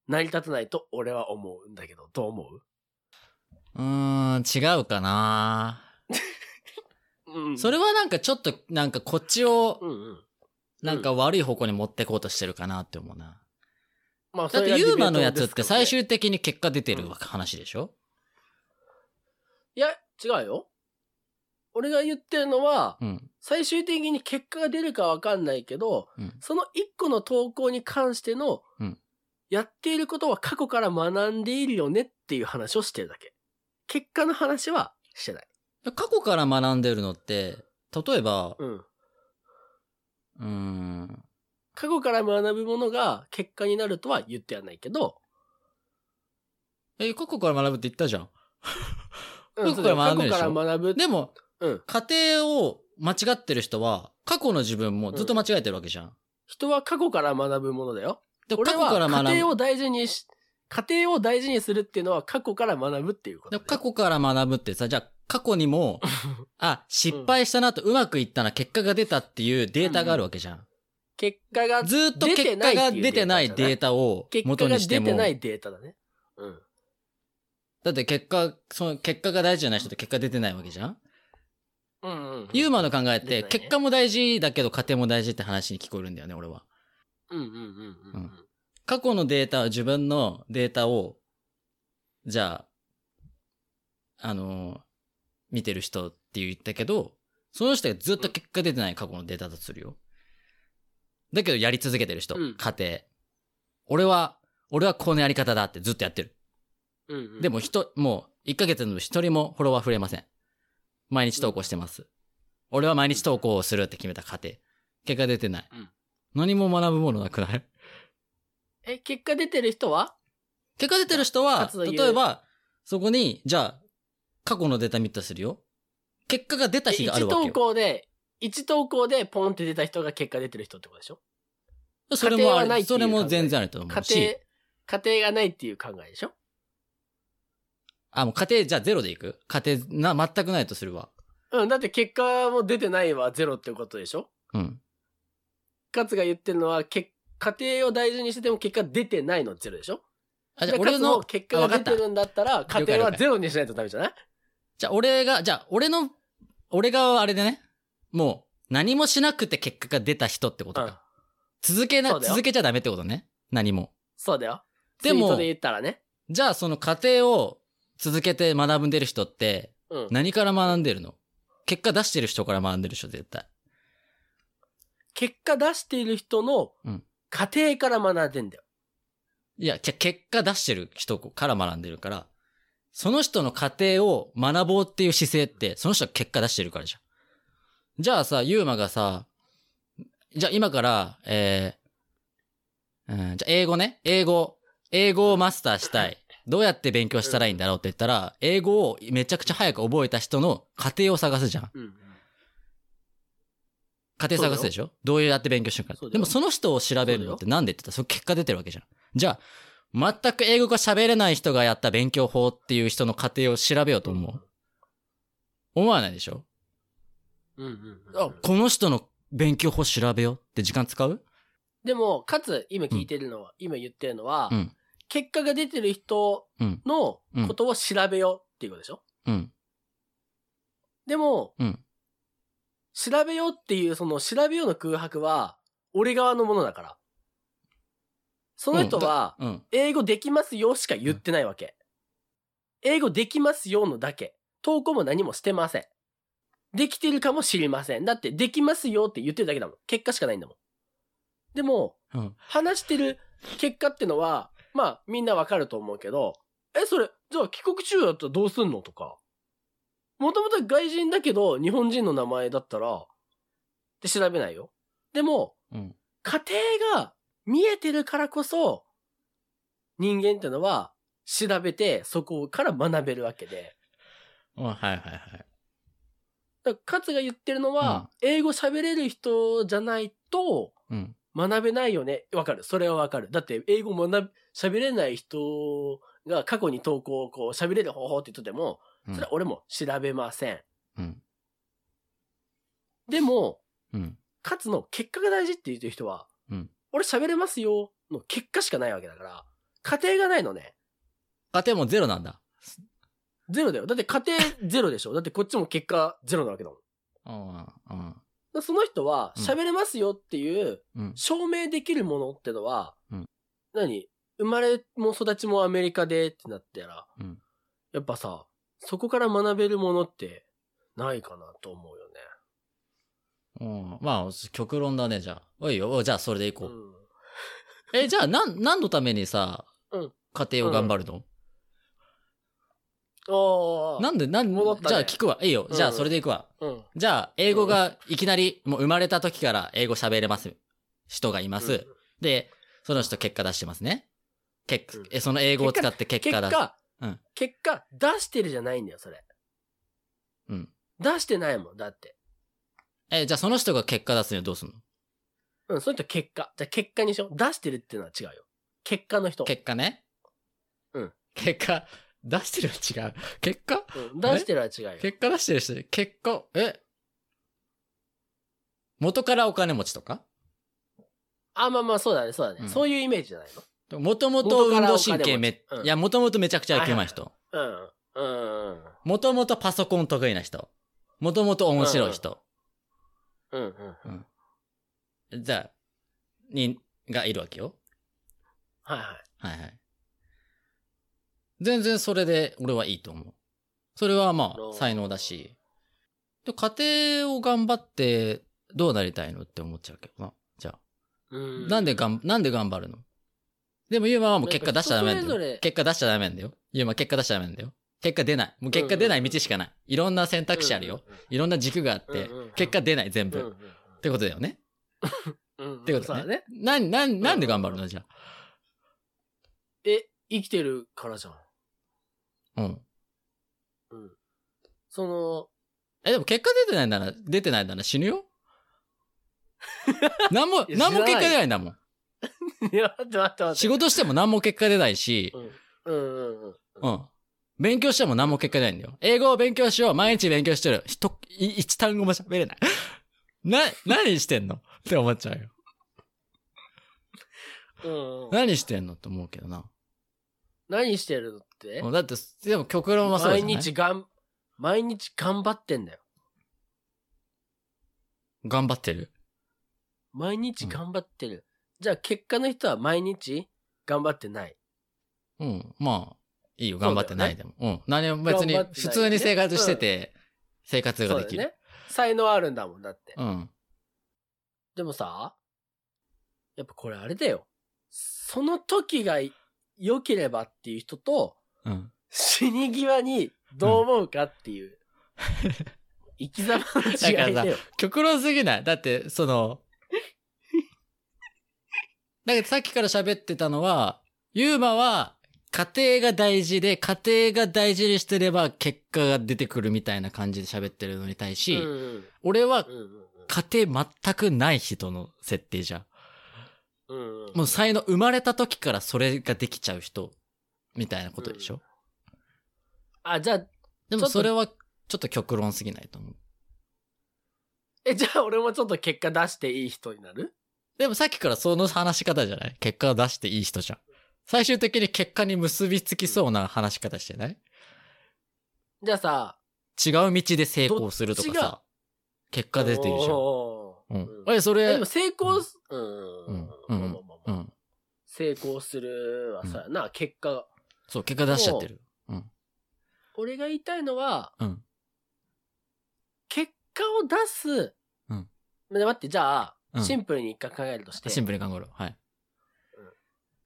成り立たないと俺は思うんだけど、どう思う？うーん、違うかな うんそれはなんかちょっと、なんかこっちを。なんか悪い方向に持ってこうとしてるかなって思うな。まあ、だってユーマのやつって最終終的に結果出てる話でしょ？いや、違うよ。俺が言ってるのは、うん。最終的に結果が出るかわかんないけど、うん。その一個の投稿に関しての、うんやっていることは過去から学んでいるよねっていう話をしてるだけ。結果の話はしてない。過去から学んでるのって、例えば、うん。うーん、過去から学ぶものが結果になるとは言ってはないけど、え、過去から学ぶって言ったじゃん。うん過去から学んでしょ？過去から学ぶ。でも、うん。家庭を間違ってる人は、過去の自分もずっと間違えてるわけじゃん。人は過去から学ぶものだよ。で過俺は去から学ぶ。家庭を大事にし、家庭を大事にするっていうのは過去から学ぶっていうこと過去から学ぶってさ、じゃあ過去にも、あ、失敗したなとうまくいったな、結果が出たっていうデータがあるわけじゃん。結果がずーっと結果が出てないデータを結果元がにしても、出てないデータだね。うん。だって結果、その結果が大事じゃない人って結果出てないわけじゃんうんうん。ユーマの考えって、結果も大事だけど家庭も大事って話に聞こえるんだよね、俺は。うんうんうんうんうん。過去のデータ、自分のデータを、じゃあ、あのー見てる人って言ったけど、その人がずっと結果出てない過去のデータだとするよ。だけどやり続けてる人、うん家庭。俺は、俺はこのやり方だってずっとやってる。うんうんでも人、もう1ヶ月の一人もフォロワー増えません。毎日投稿してます。俺は毎日投稿をするって決めた家庭。結果出てない。うん何も学ぶものなくない？え、結果出てる人は？結果出てる人は、例えば、そこに、じゃあ、過去のデータ見たとするよ。結果が出た日があるわけ1投よ。稿で、1投稿でポンって出た人が結果出てる人ってことでしょ？それもある、それも全然あると思う家し。庭、家庭がないっていう考えでしょ？あ、もう家庭、じゃあゼロでいく？家庭、な、全くないとするわ。うん、だって結果も出てないはゼロってことでしょ？うん。勝が言ってるのは、け家庭を大事にしてても結果出てないのゼロでしょ？あ、じゃあで俺の結果が出てるんだったら、家庭はゼロにしないとダメじゃない？じゃあ俺が、じゃあ俺の、俺があれでね、もう、何もしなくて結果が出た人ってことうんか。。続けな、続けちゃダメってことね。何も。そうだよ。でもで言ったらね。じゃあその過程を続けて学んでる人って、うん。何から学んでるの？結果出してる人から学んでる人絶対。結果出している人のうん家庭から学んでんだよ。いや、結果出してる人から学んでるから、その人の過程を学ぼうっていう姿勢って、その人が結果出してるからじゃん。じゃあさ、ユーマがさ、じゃあ今から、えー、うん、じゃあ英語ね、英語、英語をマスターしたい。どうやって勉強したらいいんだろうって言ったら、英語をめちゃくちゃ早く覚えた人の過程を探すじゃん。うん。家庭探すでしょ？どうやって勉強してるかでもその人を調べるのってなんでって言ったらその結果出てるわけじゃん。じゃあ、全く英語が喋れない人がやった勉強法っていう人の過程を調べようと思う。思わないでしょ？うんうんうんあ、この人の勉強法調べようって時間使う？でも、かつ、今聞いてるのは、今言ってるのは、うん。結果が出てる人うん。のことを調べようっていうことでしょ、うん。でも、うん調べようっていう、その調べようの空白は、俺側のものだから。その人は、うん。英語できますよしか言ってないわけ。英語できますよのだけ。投稿も何もしてません。できてるかもしれません。だって、できますよって言ってるだけだもん。結果しかないんだもん。でも、うん。話してる結果ってのは、まあ、みんなわかると思うけど、え、それ、じゃあ帰国中だったらどうすんのとか。もともと外人だけど、日本人の名前だったら、って調べないよ。でも、うん。家庭が見えてるからこそ、人間ってのは、調べて、そこから学べるわけで。うんはいはいはい。だかが言ってるのは、英語喋れる人じゃないと、うん。学べないよね。わかる。それはわかる。だって、英語学び、喋れない人が過去に投稿をこう喋れる方法って言ってても、うんそれは俺も調べません。うん。でも、うん。勝の結果が大事って言ってる人は、うん俺喋れますよの結果しかないわけだから、家庭がないのね。家庭もゼロなんだ。ゼロだよ。だって家庭ゼロでしょだってこっちも結果ゼロなわけだもん。うん。うん。らその人はうん喋れますよっていううん。証明できるものってのは、うん何？生まれも育ちもアメリカでってなったら、うんやっぱさ、そこから学べるものってないかなと思うよね。うん。まあ、極論だね、じゃあ。おいよ、じゃあそれでいこう。うんえ、じゃあ、なん、何のためにさ、うん家庭を頑張るの、ああ。なんで、なん戻ったねじゃあ聞くわ。いいよ。うんじゃあそれでいくわ。うん。じゃあ、英語がいきなり、もう生まれた時から英語喋れます。人がいます。うんで、その人結果出してますね。結うんえ、その英語を使って結果出す。結果、うん結果、出してるじゃないんだよ、それ。うん。出してないもん、だって。え、じゃあその人が結果出すにはどうすんの？うん、その人結果。じゃあ結果にしよう。出してるっていうのは違うよ。結果の人。結果ね？うん。結果、出してるは違う。結果？うん、出してるは違うよ。結果出してる人、結果、え？元からお金持ちとか？あ、まあまあ、そうだね、そうだね。うんそういうイメージじゃないもともと運動元からお金持ち神経め、うんいや、もともとめちゃくちゃ野球うまい人。のうん。うん。うん。もともとパソコン得意な人。もともと面白い人。うん。うん。じゃあ、に、がいるわけよ。はいはい。はいはい。全然それで俺はいいと思う。それはまあ才能だし。で家庭を頑張ってどうなりたいのって思っちゃうけどな。じゃあ。うん。なんでがん、なんで頑張るの？でもユーマはもう結果出しちゃダメなんだよ。結果出しちゃダメなんだよ。ユーマ結果出しちゃダメなんだよ。結果出ない。もう結果出ない道しかない。いろんな選択肢あるよ。いろんな軸があって結果出ない全部。ってことだよね。ってことだだね。。なん、なん、なんで頑張るの？じゃあ。え、生きてるからじゃん。うん。うん。その、え、でも結果出てないなら、出てないなら死ぬよ 何も、何も結果出ないんだもん。いや、待って待って待って。仕事しても何も結果出ないし、うん。うんうんうん。うん。勉強しても何も結果出ないんだよ。英語を勉強しよう。毎日勉強してる。ひと、い一単語も喋れない。な、何してんの？って思っちゃうよ。うんうん。何してんの？って思うけどな。何してるのって？うんだって、でも極論はそうじゃ毎ない？日がん、毎日頑張ってんだよ。頑張ってる？毎日頑張ってる。じゃあ結果の人は毎日頑張ってない。うん。まあ、いいよ。頑張ってないでも。うん。何も別に、普通に生活してて、生活ができる。そうだよね。才能あるんだもん、だって。うん。でもさ、やっぱこれあれだよ。その時が良ければっていう人と、うん。死に際にどう思うかっていう、生き様の違いだよ。極論すぎない？だって、その、だけどさっきから喋ってたのは、ユーマは家庭が大事で、家庭が大事にしてれば結果が出てくるみたいな感じで喋ってるのに対し、うんうん俺はうんうん家庭全くない人の設定じゃん。うんうんもう才能生まれた時からそれができちゃう人、みたいなことでしょ、あ、じゃあ、でもそれはちょっと極論すぎないと思う。え、じゃあ俺もちょっと結果出していい人になる？でもさっきからその話し方じゃない？結果を出していい人じゃん。最終的に結果に結びつきそうな話し方してない？じゃあさ、違う道で成功するとかさ、結果出てるじゃん。うん。え、それえでも、成功す、うん。うんうん。成功するはさ、な、結果が。そう、結果出しちゃってる。うん。俺が言いたいのは、うん。結果を出す。うんで待って、じゃあ、うんシンプルに一回考えるとして。シンプルに考えろ。はい。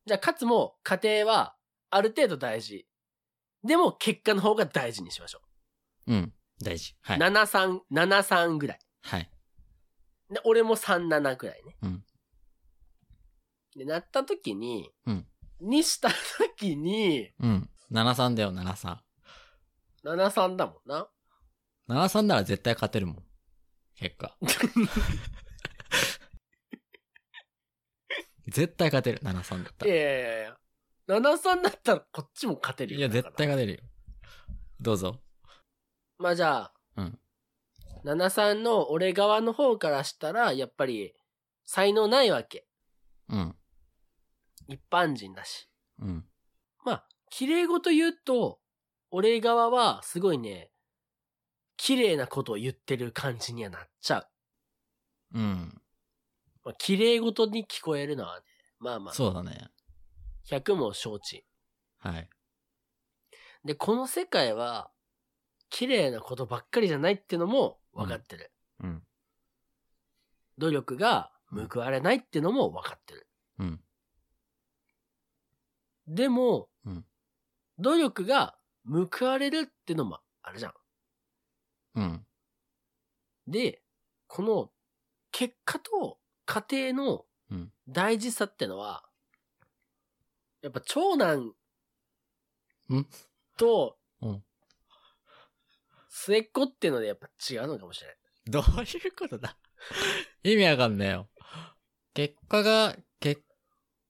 じゃあ、かつも、家庭は、ある程度大事。でも、結果の方が大事にしましょうん。大事。はう。い。7、3、7、3ぐらい。はい。で、俺も3、7ぐらいね。うん。で、なった時に、うんにした時に、うん。73だよ、73。7、3だもんな。73なら絶対勝てるもん。結果。絶対勝てる、73だったら。いやいやいやいや。7、3だったらこっちも勝てるよ。いや、絶だから対勝てるよ。どうぞ。まあじゃあ、うん。73の俺側の方からしたら、やっぱり、才能ないわけ。うん。一般人だし。うん。まあ、綺麗事言うと、俺側はすごいね、綺麗なことを言ってる感じにはなっちゃう。うん。まあ、綺麗事に聞こえるのはね、まあまあ、そうだね。100も承知。はい。で、この世界は、綺麗なことばっかりじゃないってのも分かってる。うん。努力が報われないってのも分かってる。うん。でも、うん努力が報われるってのもあるじゃん。うん。で、この結果と家庭のうん大事さってのは、やっぱ長男んとうん。末っ子っていうのでやっぱ違うのかもしれない。どういうことだ？意味わかんねえよ。結果が、結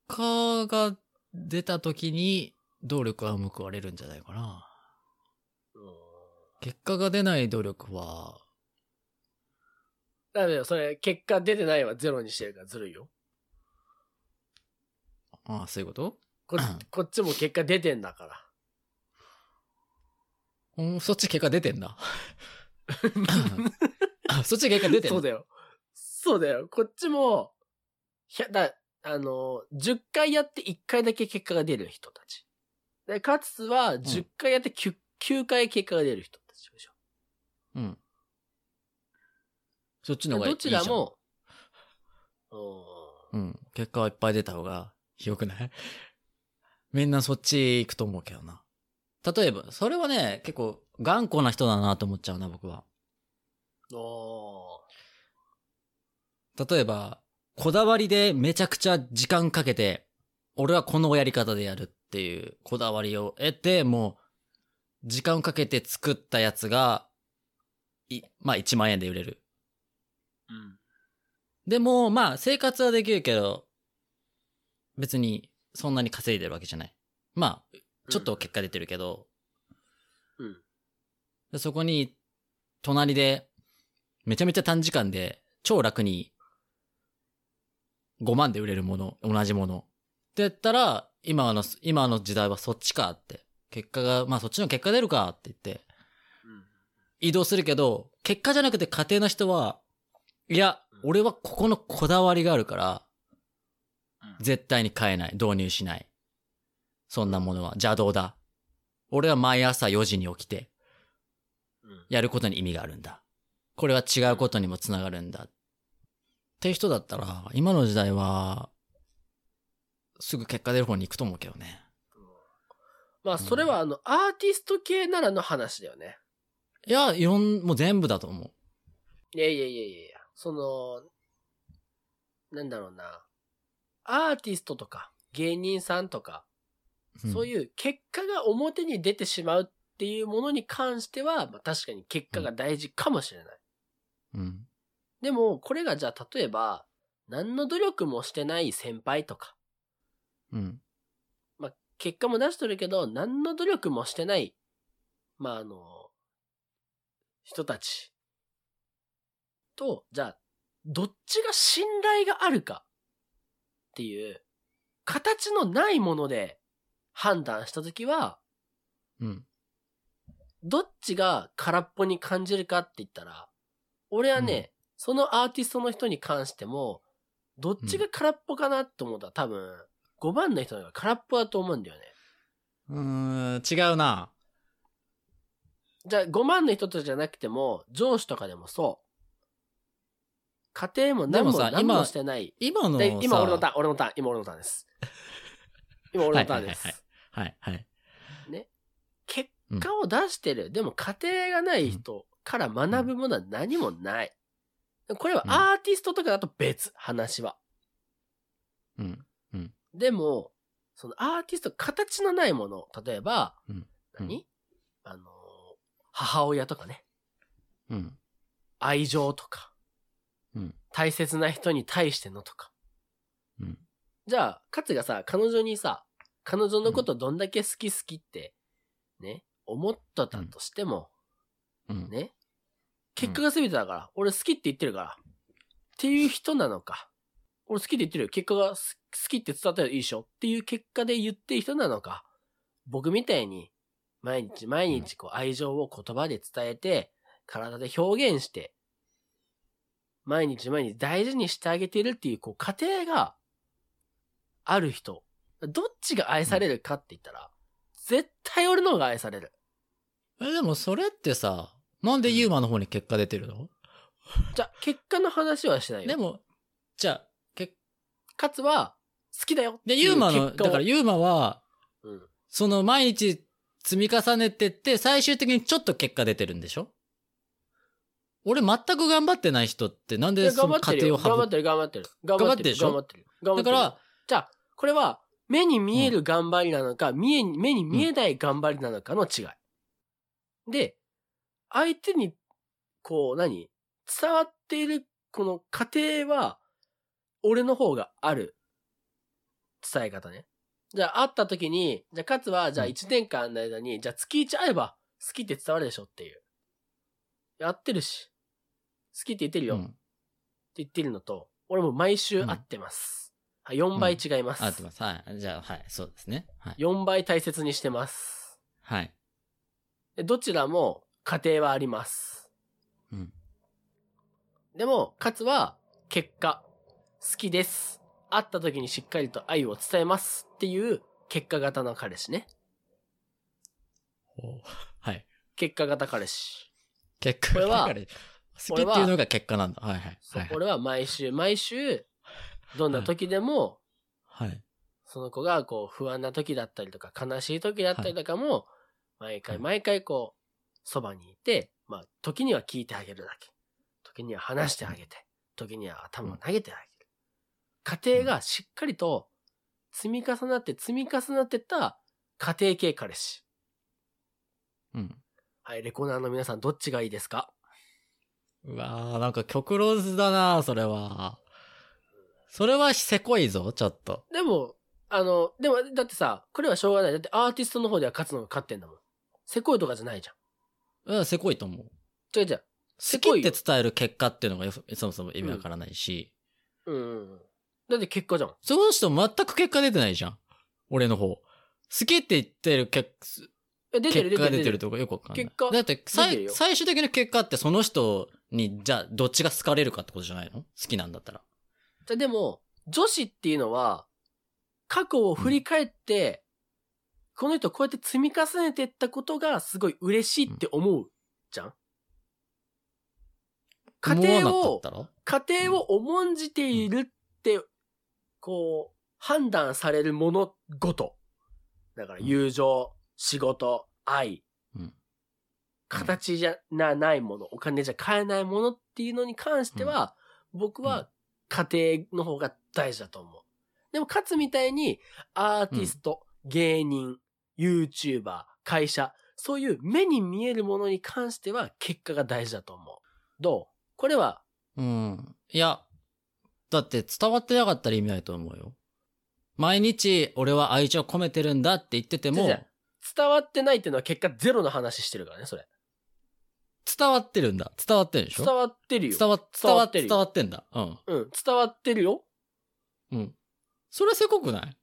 果が出た時に、努力は報われるんじゃないかな。うん結果が出ない努力は、だめよ、それ結果出てないはゼロにしてるからずるいよ。ああ、そういうこと？こ こっちも結果出てんだから。うん、そっち結果出てんだ。あそっち結果出てんだ。そうだよ。そうだよ。こっちも、ひゃだ、あの、10回やって1回だけ結果が出る人たち。で、かつは10回やって 9,、9回結果が出る人たちでしょ。うん。そっちの方がいいどちらも、ううん。結果はいっぱい出た方が良くない？みんなそっち行くと思うけどな。例えば、それはね、結構頑固な人だなと思っちゃうな、僕は。例えば、こだわりでめちゃくちゃ時間かけて、俺はこのやり方でやるっていうこだわりを得て、もう、時間をかけて作ったやつが、い、まあ1万円で売れる。うん。でも、まあ生活はできるけど、別にそんなに稼いでるわけじゃない。まあ、ちょっと結果出てるけど、うん。でそこに、隣で、めちゃめちゃ短時間で、超楽に、5万で売れるもの、同じもの。って言ったら、今の、今の時代はそっちかって。結果が、まあそっちの結果出るかって言って、うん。移動するけど、結果じゃなくて家庭の人は、いやうん、俺はここのこだわりがあるから、うん絶対に変えない、導入しない。そんなものは邪道だ。俺は毎朝4時に起きて、うん。やることに意味があるんだ。これは違うことにもつながるんだ。って人だったら、今の時代は、すぐ結果出る方に行くと思うけどね。まあ、それはあの、アーティスト系ならの話だよね。いや、いろん、もう全部だと思う。いやいやいやいや、その、なんだろうな。アーティストとか、芸人さんとか、そうういう結果が表に出てしまうっていうものに関しては、まあ、確かに結果が大事かもしれない。ん。うん。でも、これがじゃあ例えば、何の努力もしてない先輩とか、うん。まあ、結果も出しとるけど、何の努力もしてない、まあ、あの、人たちと、じゃあ、どっちが信頼があるかっていう、形のないもので判断したときは、うん。どっちが空っぽに感じるかって言ったら、俺はね、そのアーティストの人に関しても、どっちが空っぽかなって思ったら多分、5番の人が空っぽだと思うんだよね。うーん、違うな。じゃあ5万の人とじゃなくても、上司とかでもそう。家庭も何もでもさ何も今してない。今のさで今俺のターン、俺のターン、今俺のターンです。今俺のターンです。はい、はい。結果を出してる。でも家庭がない人から学ぶものは何もない。これはアーティストとかだと別、話は。うん。でも、そのアーティスト、形のないもの、例えば、うん何？あの、母親とかね、うん。愛情とか、うん。大切な人に対してのとか。うん。じゃあ、勝がさ、彼女にさ、彼女のことどんだけ好き好きって、ね、思っとったとしても、うん。ね、結果が全てだから、俺好きって言ってるから、っていう人なのか、俺好きって言ってるよ。結果がす好きって伝わったらいいでしょっていう結果で言ってる人なのか、僕みたいに、毎日毎日こう愛情を言葉で伝えて、体で表現して、毎日毎日大事にしてあげてるっていう、こう、過程がある人。どっちが愛されるかって言ったら、絶対俺の方が愛される。え、でもそれってさ、なんでユーマの方に結果出てるの、じゃあ、結果の話はしてないよ。でも、じゃあ、けかつは、好きだよってで、ユーマの、だからユーマは、うん。その毎日積み重ねてって、最終的にちょっと結果出てるんでしょ？俺全く頑張ってない人ってなんでその頑張ってるよ。過程を頑張ってる、頑張ってる。頑張ってるでしょ？頑張ってる。頑張ってる。だから、じゃあ、これは、目に見える頑張りなのか、見え、目に見えない頑張りなのかの違い。で、相手に、こう、何？伝わっている、この過程は、俺の方がある。伝え方ね。じゃあ、会った時に、じゃあ、かつは、じゃあうん1年間の間に、じゃあ月1会えば、好きって伝わるでしょっていう。やってるし。好きって言ってるよ。ってうん。言ってるのと、俺も毎週会ってます。はい、4倍違います。合ってます。はい。じゃあ、はい。そうですね。はい。4倍大切にしてます。はい。でどちらも家庭はあります。うん。でも、かつは、結果、好きです。会った時にしっかりと愛を伝えますっていう結果型の彼氏ね。はい。結果型彼氏。結果これはだから好きっていうのが結果なんだ。はいはい。俺は毎週毎週、どんな時でも、はい。その子がこう不安な時だったりとか悲しい時だったりとかも、毎回毎回こう、そばにいて、まあ時には聞いてあげるだけ。時には話してあげて、時には頭を投げてあげる。家庭がしっかりと積み重なって積み重なってった家庭系彼氏。うん。はい、レコナーの皆さんどっちがいいですか？うわー、なんか極論だなそれは。それはせこいぞ、ちょっと。でも、あの、でも、だってさ、これはしょうがない。だってアーティストの方では勝つのが勝ってんだもん。せこいとかじゃないじゃん。うん、せこいと思う。違う違う。せ好きって伝える結果っていうのがよそもそも意味わからないし、うんうんうん。だって結果じゃん。その人全く結果出てないじゃん。俺の方。好きって言ってる結え、出てる結果が出てる。とかよくわかんない。結果だって最よ最終的な結果ってその人に、じゃあどっちが好かれるかってことじゃないの？好きなんだったら。じゃでも、女子っていうのは、過去を振り返って、この人こうやって積み重ねていったことがすごい嬉しいって思うじゃん？家庭を家庭を重んじているって、こう、判断されるものごと。だから友情、仕事、愛、うん形じゃなないもの、お金じゃ買えないものっていうのに関しては、僕は家庭の方が大事だと思う。でも、かつみたいに、アーティスト、芸人、YouTuber、会社、そういう目に見えるものに関しては結果が大事だと思う。どう？これは、うん。いや、だって伝わってなかったら意味ないと思うよ。毎日俺は愛情込めてるんだって言ってても伝わってないっていうのは結果ゼロの話してるからね、それ。伝わってるんだ。伝わってるでしょ？伝わってるよ。伝わ、伝わってるよ伝わってんだ。うん。うん、伝わってるよ。うん。それせこくない？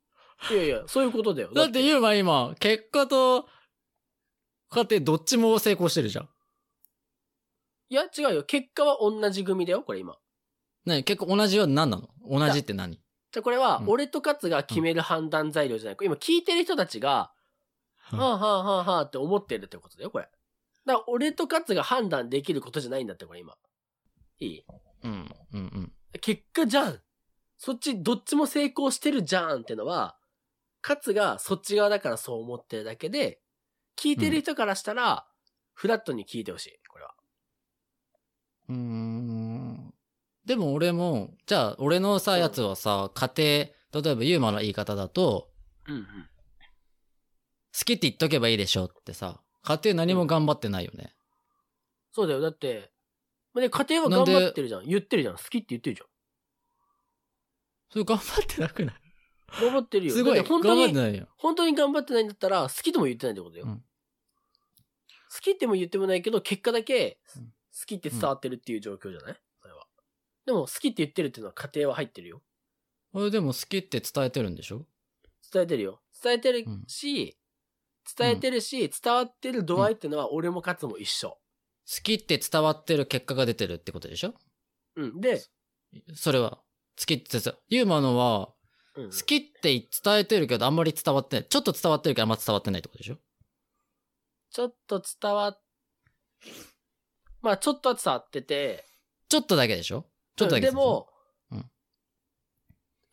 いやいや、そういうことだよ。だってユーマ今、結果と家庭どっちも成功してるじゃん。いや、違うよ。結果は同じ組だよ、これ今。ね結構同じは何なの？同じって何？じゃあこれはう、ん俺と勝が決める判断材料じゃない。今聞いてる人たちが、うんはあはあはあはあって思ってるってことだよ、これ。だから俺と勝が判断できることじゃないんだって、これ今。いい？うん、うん、うん。結果じゃん。そっち、どっちも成功してるじゃんってのは、勝がそっち側だからそう思ってるだけで、聞いてる人からしたら、フラットに聞いてほしい、これは。うーん。でも俺も、じゃあ俺のさ、うんやつはさ、家庭、例えばユーマの言い方だと、うんうん。好きって言っとけばいいでしょってさ、家庭何も頑張ってないよね。そうだよ。だって、まあね、家庭は頑張ってるじゃん。言ってるじゃん。好きって言ってるじゃん。それ頑張ってなくない？頑張ってるよ。すごい、だって本当に、頑張ってないよ。本当に頑張ってないんだったら、好きとも言ってないってことだよ。うん好きっても言ってもないけど、結果だけうん、好きって伝わってるっていう状況じゃない？それは。でも、好きって言ってるっていうのは家庭は入ってるよ。俺でも好きって伝えてるんでしょ？伝えてるよ。伝えてるし、伝えてるし、伝わってる度合いってのは俺も勝も一緒。好きって伝わってる結果が出てるってことでしょ？うん。で、それは。好きってさ、ユーマのは、うん好きって伝えてるけどあんまり伝わってない。ちょっと伝わってるけどあんま伝わってないってことでしょ？ちょっと伝わっ、まあちょっとは伝わってて、ちょっとだけでしょ？ちょっとだけしょ？でも、うん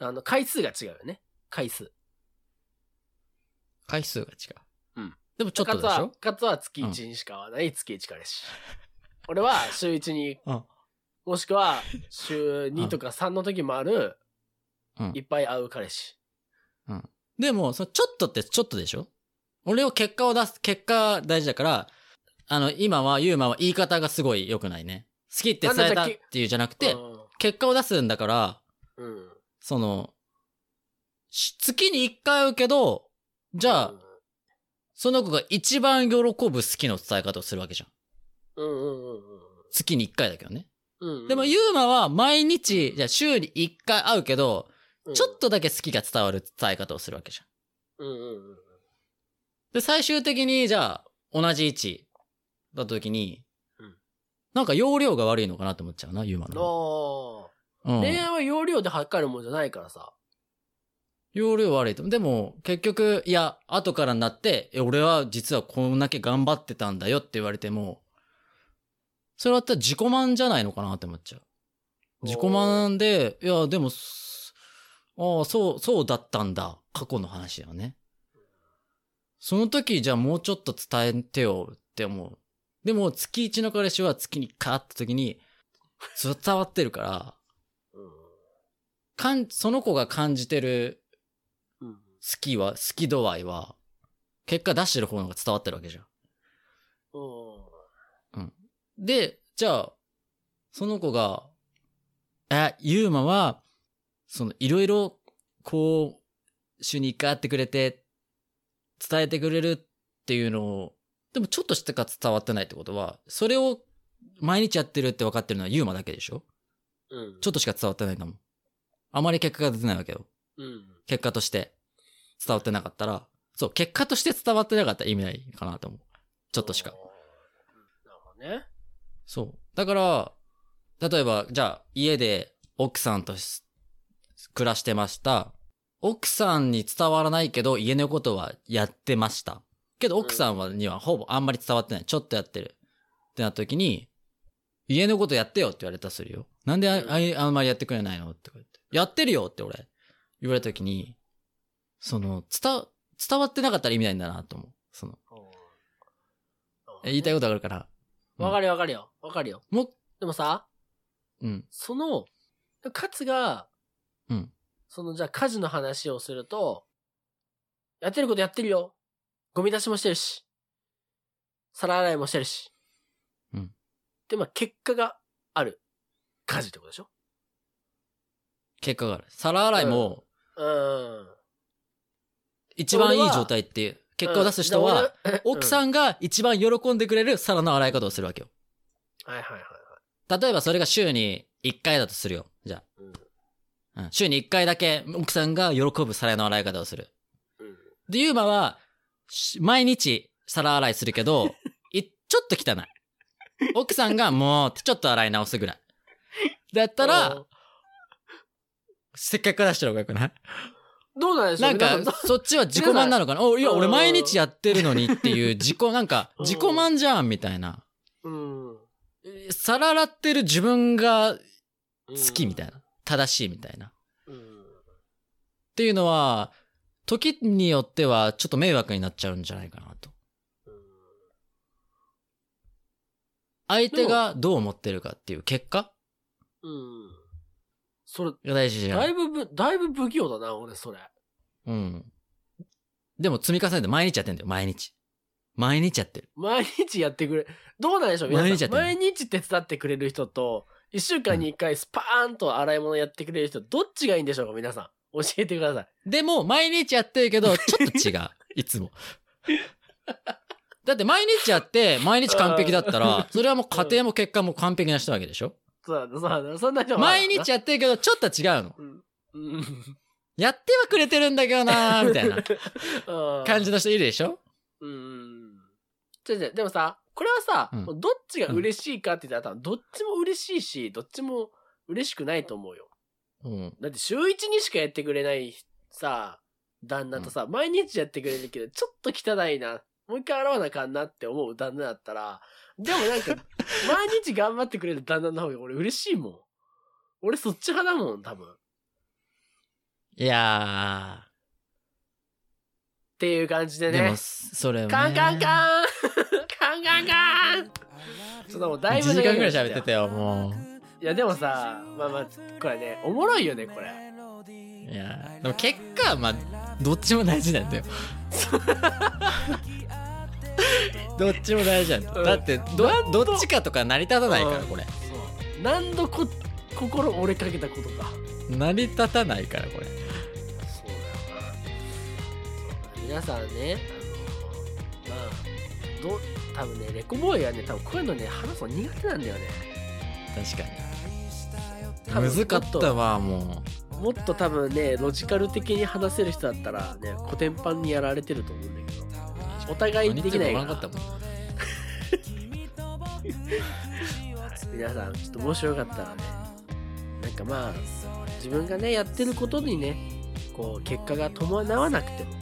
あの、回数が違うよね。回数。回数が違う。うん。でもちょっとでしょ、勝は月1にしか会わない月1彼氏。俺は週1に、うん。もしくは週2とか3の時もある、うんいっぱい会う彼氏。でも、そのちょっとってちょっとでしょ？俺を結果を出す、結果大事だから、あの、今は、ユーマは言い方がすごい良くないね。好きって伝えたっていうじゃなくて、結果を出すんだから、うん。うん。その、し月に一回会うけど、じゃあ、その子が一番喜ぶ好きの伝え方をするわけじゃん。うんうんうん月に一回だけどね。うんうん。でも、ユーマは毎日、じゃあ週に一回会うけど、うんちょっとだけ好きが伝わる伝え方をするわけじゃん。うんうんうん。で、最終的に、じゃあ、同じ位置だった時に、うんなんか容量が悪いのかなって思っちゃうな、ユーマの。うん、ああ。恋愛は容量で測るもんじゃないからさ。容量悪いと。でも、結局、いや、後からになって、え俺は実はこんだけ頑張ってたんだよって言われても、それだったら自己満じゃないのかなって思っちゃう。自己満で、いや、でも、すああ、そう、そうだったんだ。過去の話だよね。その時、じゃあもうちょっと伝えてよって思う。でも、月一の彼氏は月にカーった時に、伝わってるから、うんかん、その子が感じてるきは、好き度合いは、結果出してる方の方が伝わってるわけじゃん。うん。で、じゃあ、その子が、え、ユーマは、その、いろいろ、こう、週に一回会ってくれて、伝えてくれるっていうのを、でもちょっとしてか伝わってないってことは、それを毎日やってるって分かってるのはユーマだけでしょ？うん。ちょっとしか伝わってないんだもん。あまり結果が出てないわけよ。うん。結果として伝わってなかったら、そう、結果として伝わってなかったら意味ないかなと思う。ちょっとしか。うん。なるほどね。そう。だから、例えば、じゃあ、家で奥さんとし暮らしてました。奥さんに伝わらないけど、家のことはやってました。けど、奥さんはにはほぼあんまり伝わってない。ちょっとやってる。ってなった時に、家のことやってよって言われたらするよ。なんであああんまりやってくれないの？って言って。やってるよって俺、言われた時に、その、伝、伝わってなかったら意味ないんだなと思う。その、え言いたいことがあるから。とわかるよわかるよ。わかるよ。もう、でもさ、うん、その、勝が、うん。その、じゃあ家事の話をすると、やってることやってるよ。ゴミ出しもしてるし。皿洗いもしてるし。うん。で、まあ、結果がある。家事ってことでしょ？結果がある。皿洗いも、うん。一番いい状態っていう、結果を出す人は、、奥ん、さんが一番喜んでくれる皿の洗い方をするわけよ。はいはいはいはい。例えばそれが週に1回だとするよ。じゃうん。あ。うん、週に1回だけ奥さんが喜ぶ皿の洗い方をする。うん。で、ユーマは、し毎日皿洗いするけど、い、ちょっと汚い。奥さんがもう、ちょっと洗い直すぐらい。だったら、せっかく出してる方がよくない？どうなんでしょう？なんかそっちは自己満なのかな？お、いや、うん俺毎日やってるのにっていう自己、なんか、うん自己満じゃん、みたいな。うん。皿洗ってる自分が好好きみたいな。正しいみたいな。っうん。ていうのは、時によってはちょっと迷惑になっちゃうんじゃないかなと。うん相手がどう思ってるかっていう結果？うん。それ、が大事じゃん。だいぶぶ、だいぶ不器用だな、俺、それ。うん。でも積み重ねて毎日やってんだよ、毎日。毎日やってる。毎日やってくれ。どうなんでしょう皆さん毎日やってる毎日手伝ってくれる人と、一週間に一回スパーンと洗い物やってくれる人、どっちがいいんでしょうか皆さん。教えてください。でも、毎日やってるけど、ちょっと違う。いつも。だって毎日やって、毎日完璧だったら、それはもう家庭も結果も完璧な人なわけでしょそうだ、そうだ、そんな毎日やってるけど、ちょっと違うの。うん。うん。やってはくれてるんだけどなー みたいなうん感じの人いるでしょ？うん。違う違う、でもさ、これはさ、うんどっちが嬉しいかって言ったら、どっちも嬉しいし、どっちも嬉しくないと思うよ。うん。だって週一にしかやってくれないさ、旦那とさ、毎日やってくれるけど、ちょっと汚いな、もう一回洗わなあかんなって思う旦那だったら、でもなんか、毎日頑張ってくれる旦那の方が俺嬉しいもん。俺そっち派だもん、多分。っいやていう感じでー、でねも、。それをね。カンカンカン カンカンカンちょっともうだいぶ1時間ぐらい喋ってたよ、もいやでもさ、まあまあ、これね、おもろいよね、これ。う。いやーでも結果は、まあ、どっちも大事なんだよ。どっちも大事なんだよ。だって、ど、どっちかとか成り立たないから、うんこれ。そう何度こ心折れかけたことか。成り立たないから、これ。そうだよな。皆さんね、あの、まあ、どう、多分ね、レコボーイはね、多分こういうのね、話すの苦手なんだよね。確か多分に。難かったわ、ももっと多分ね、ロジカル的に話せる人だったらね、コテンパンにやられてると思うんだけど、おう。互いできないからかったもん。皆さんちょっともしよかったらねなんかまあ自分がねやってることにねこう結果が伴わなくても、ね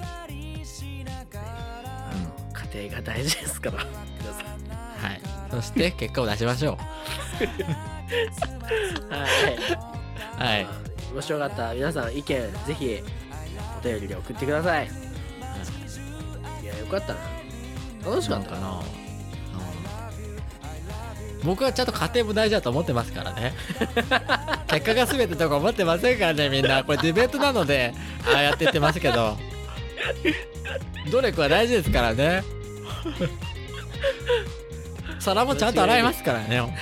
家庭が大事ですから皆さんはい。そして、結果を出しましょ はい、う。はい。もしよかったら皆さん意見ぜひお便りで送ってくださいよかったな。楽しかった。かな、うん。僕はちゃんと家庭も大事だと思ってますからね。結果が全てとか思ってませんからねみんな。これディベートなのでああやって言ってますけど。努力は大事ですからね。皿もちゃんと洗いますからね本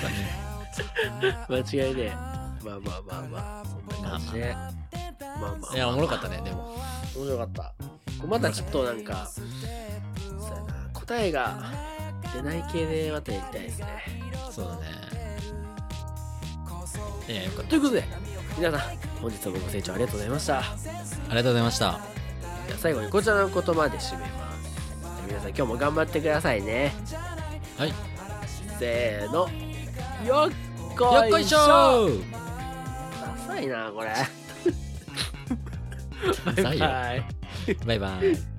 当に。間違いねえ。まあまあまあまあそんな感じで。まあまあまあいやおもろかったねでも。面白かった。またちょっとなんか答えが出ない系でまたやりたいですね。そうだね。いやよかった。ということで皆さん本日もご清聴ありがとうございました。ありがとうございました。では最後にこちらの言葉で締めます。皆さん今日も頑張ってくださいね。はい。せーの。よっこいしょー。ダサいなこれ。バイバイ。バイバイ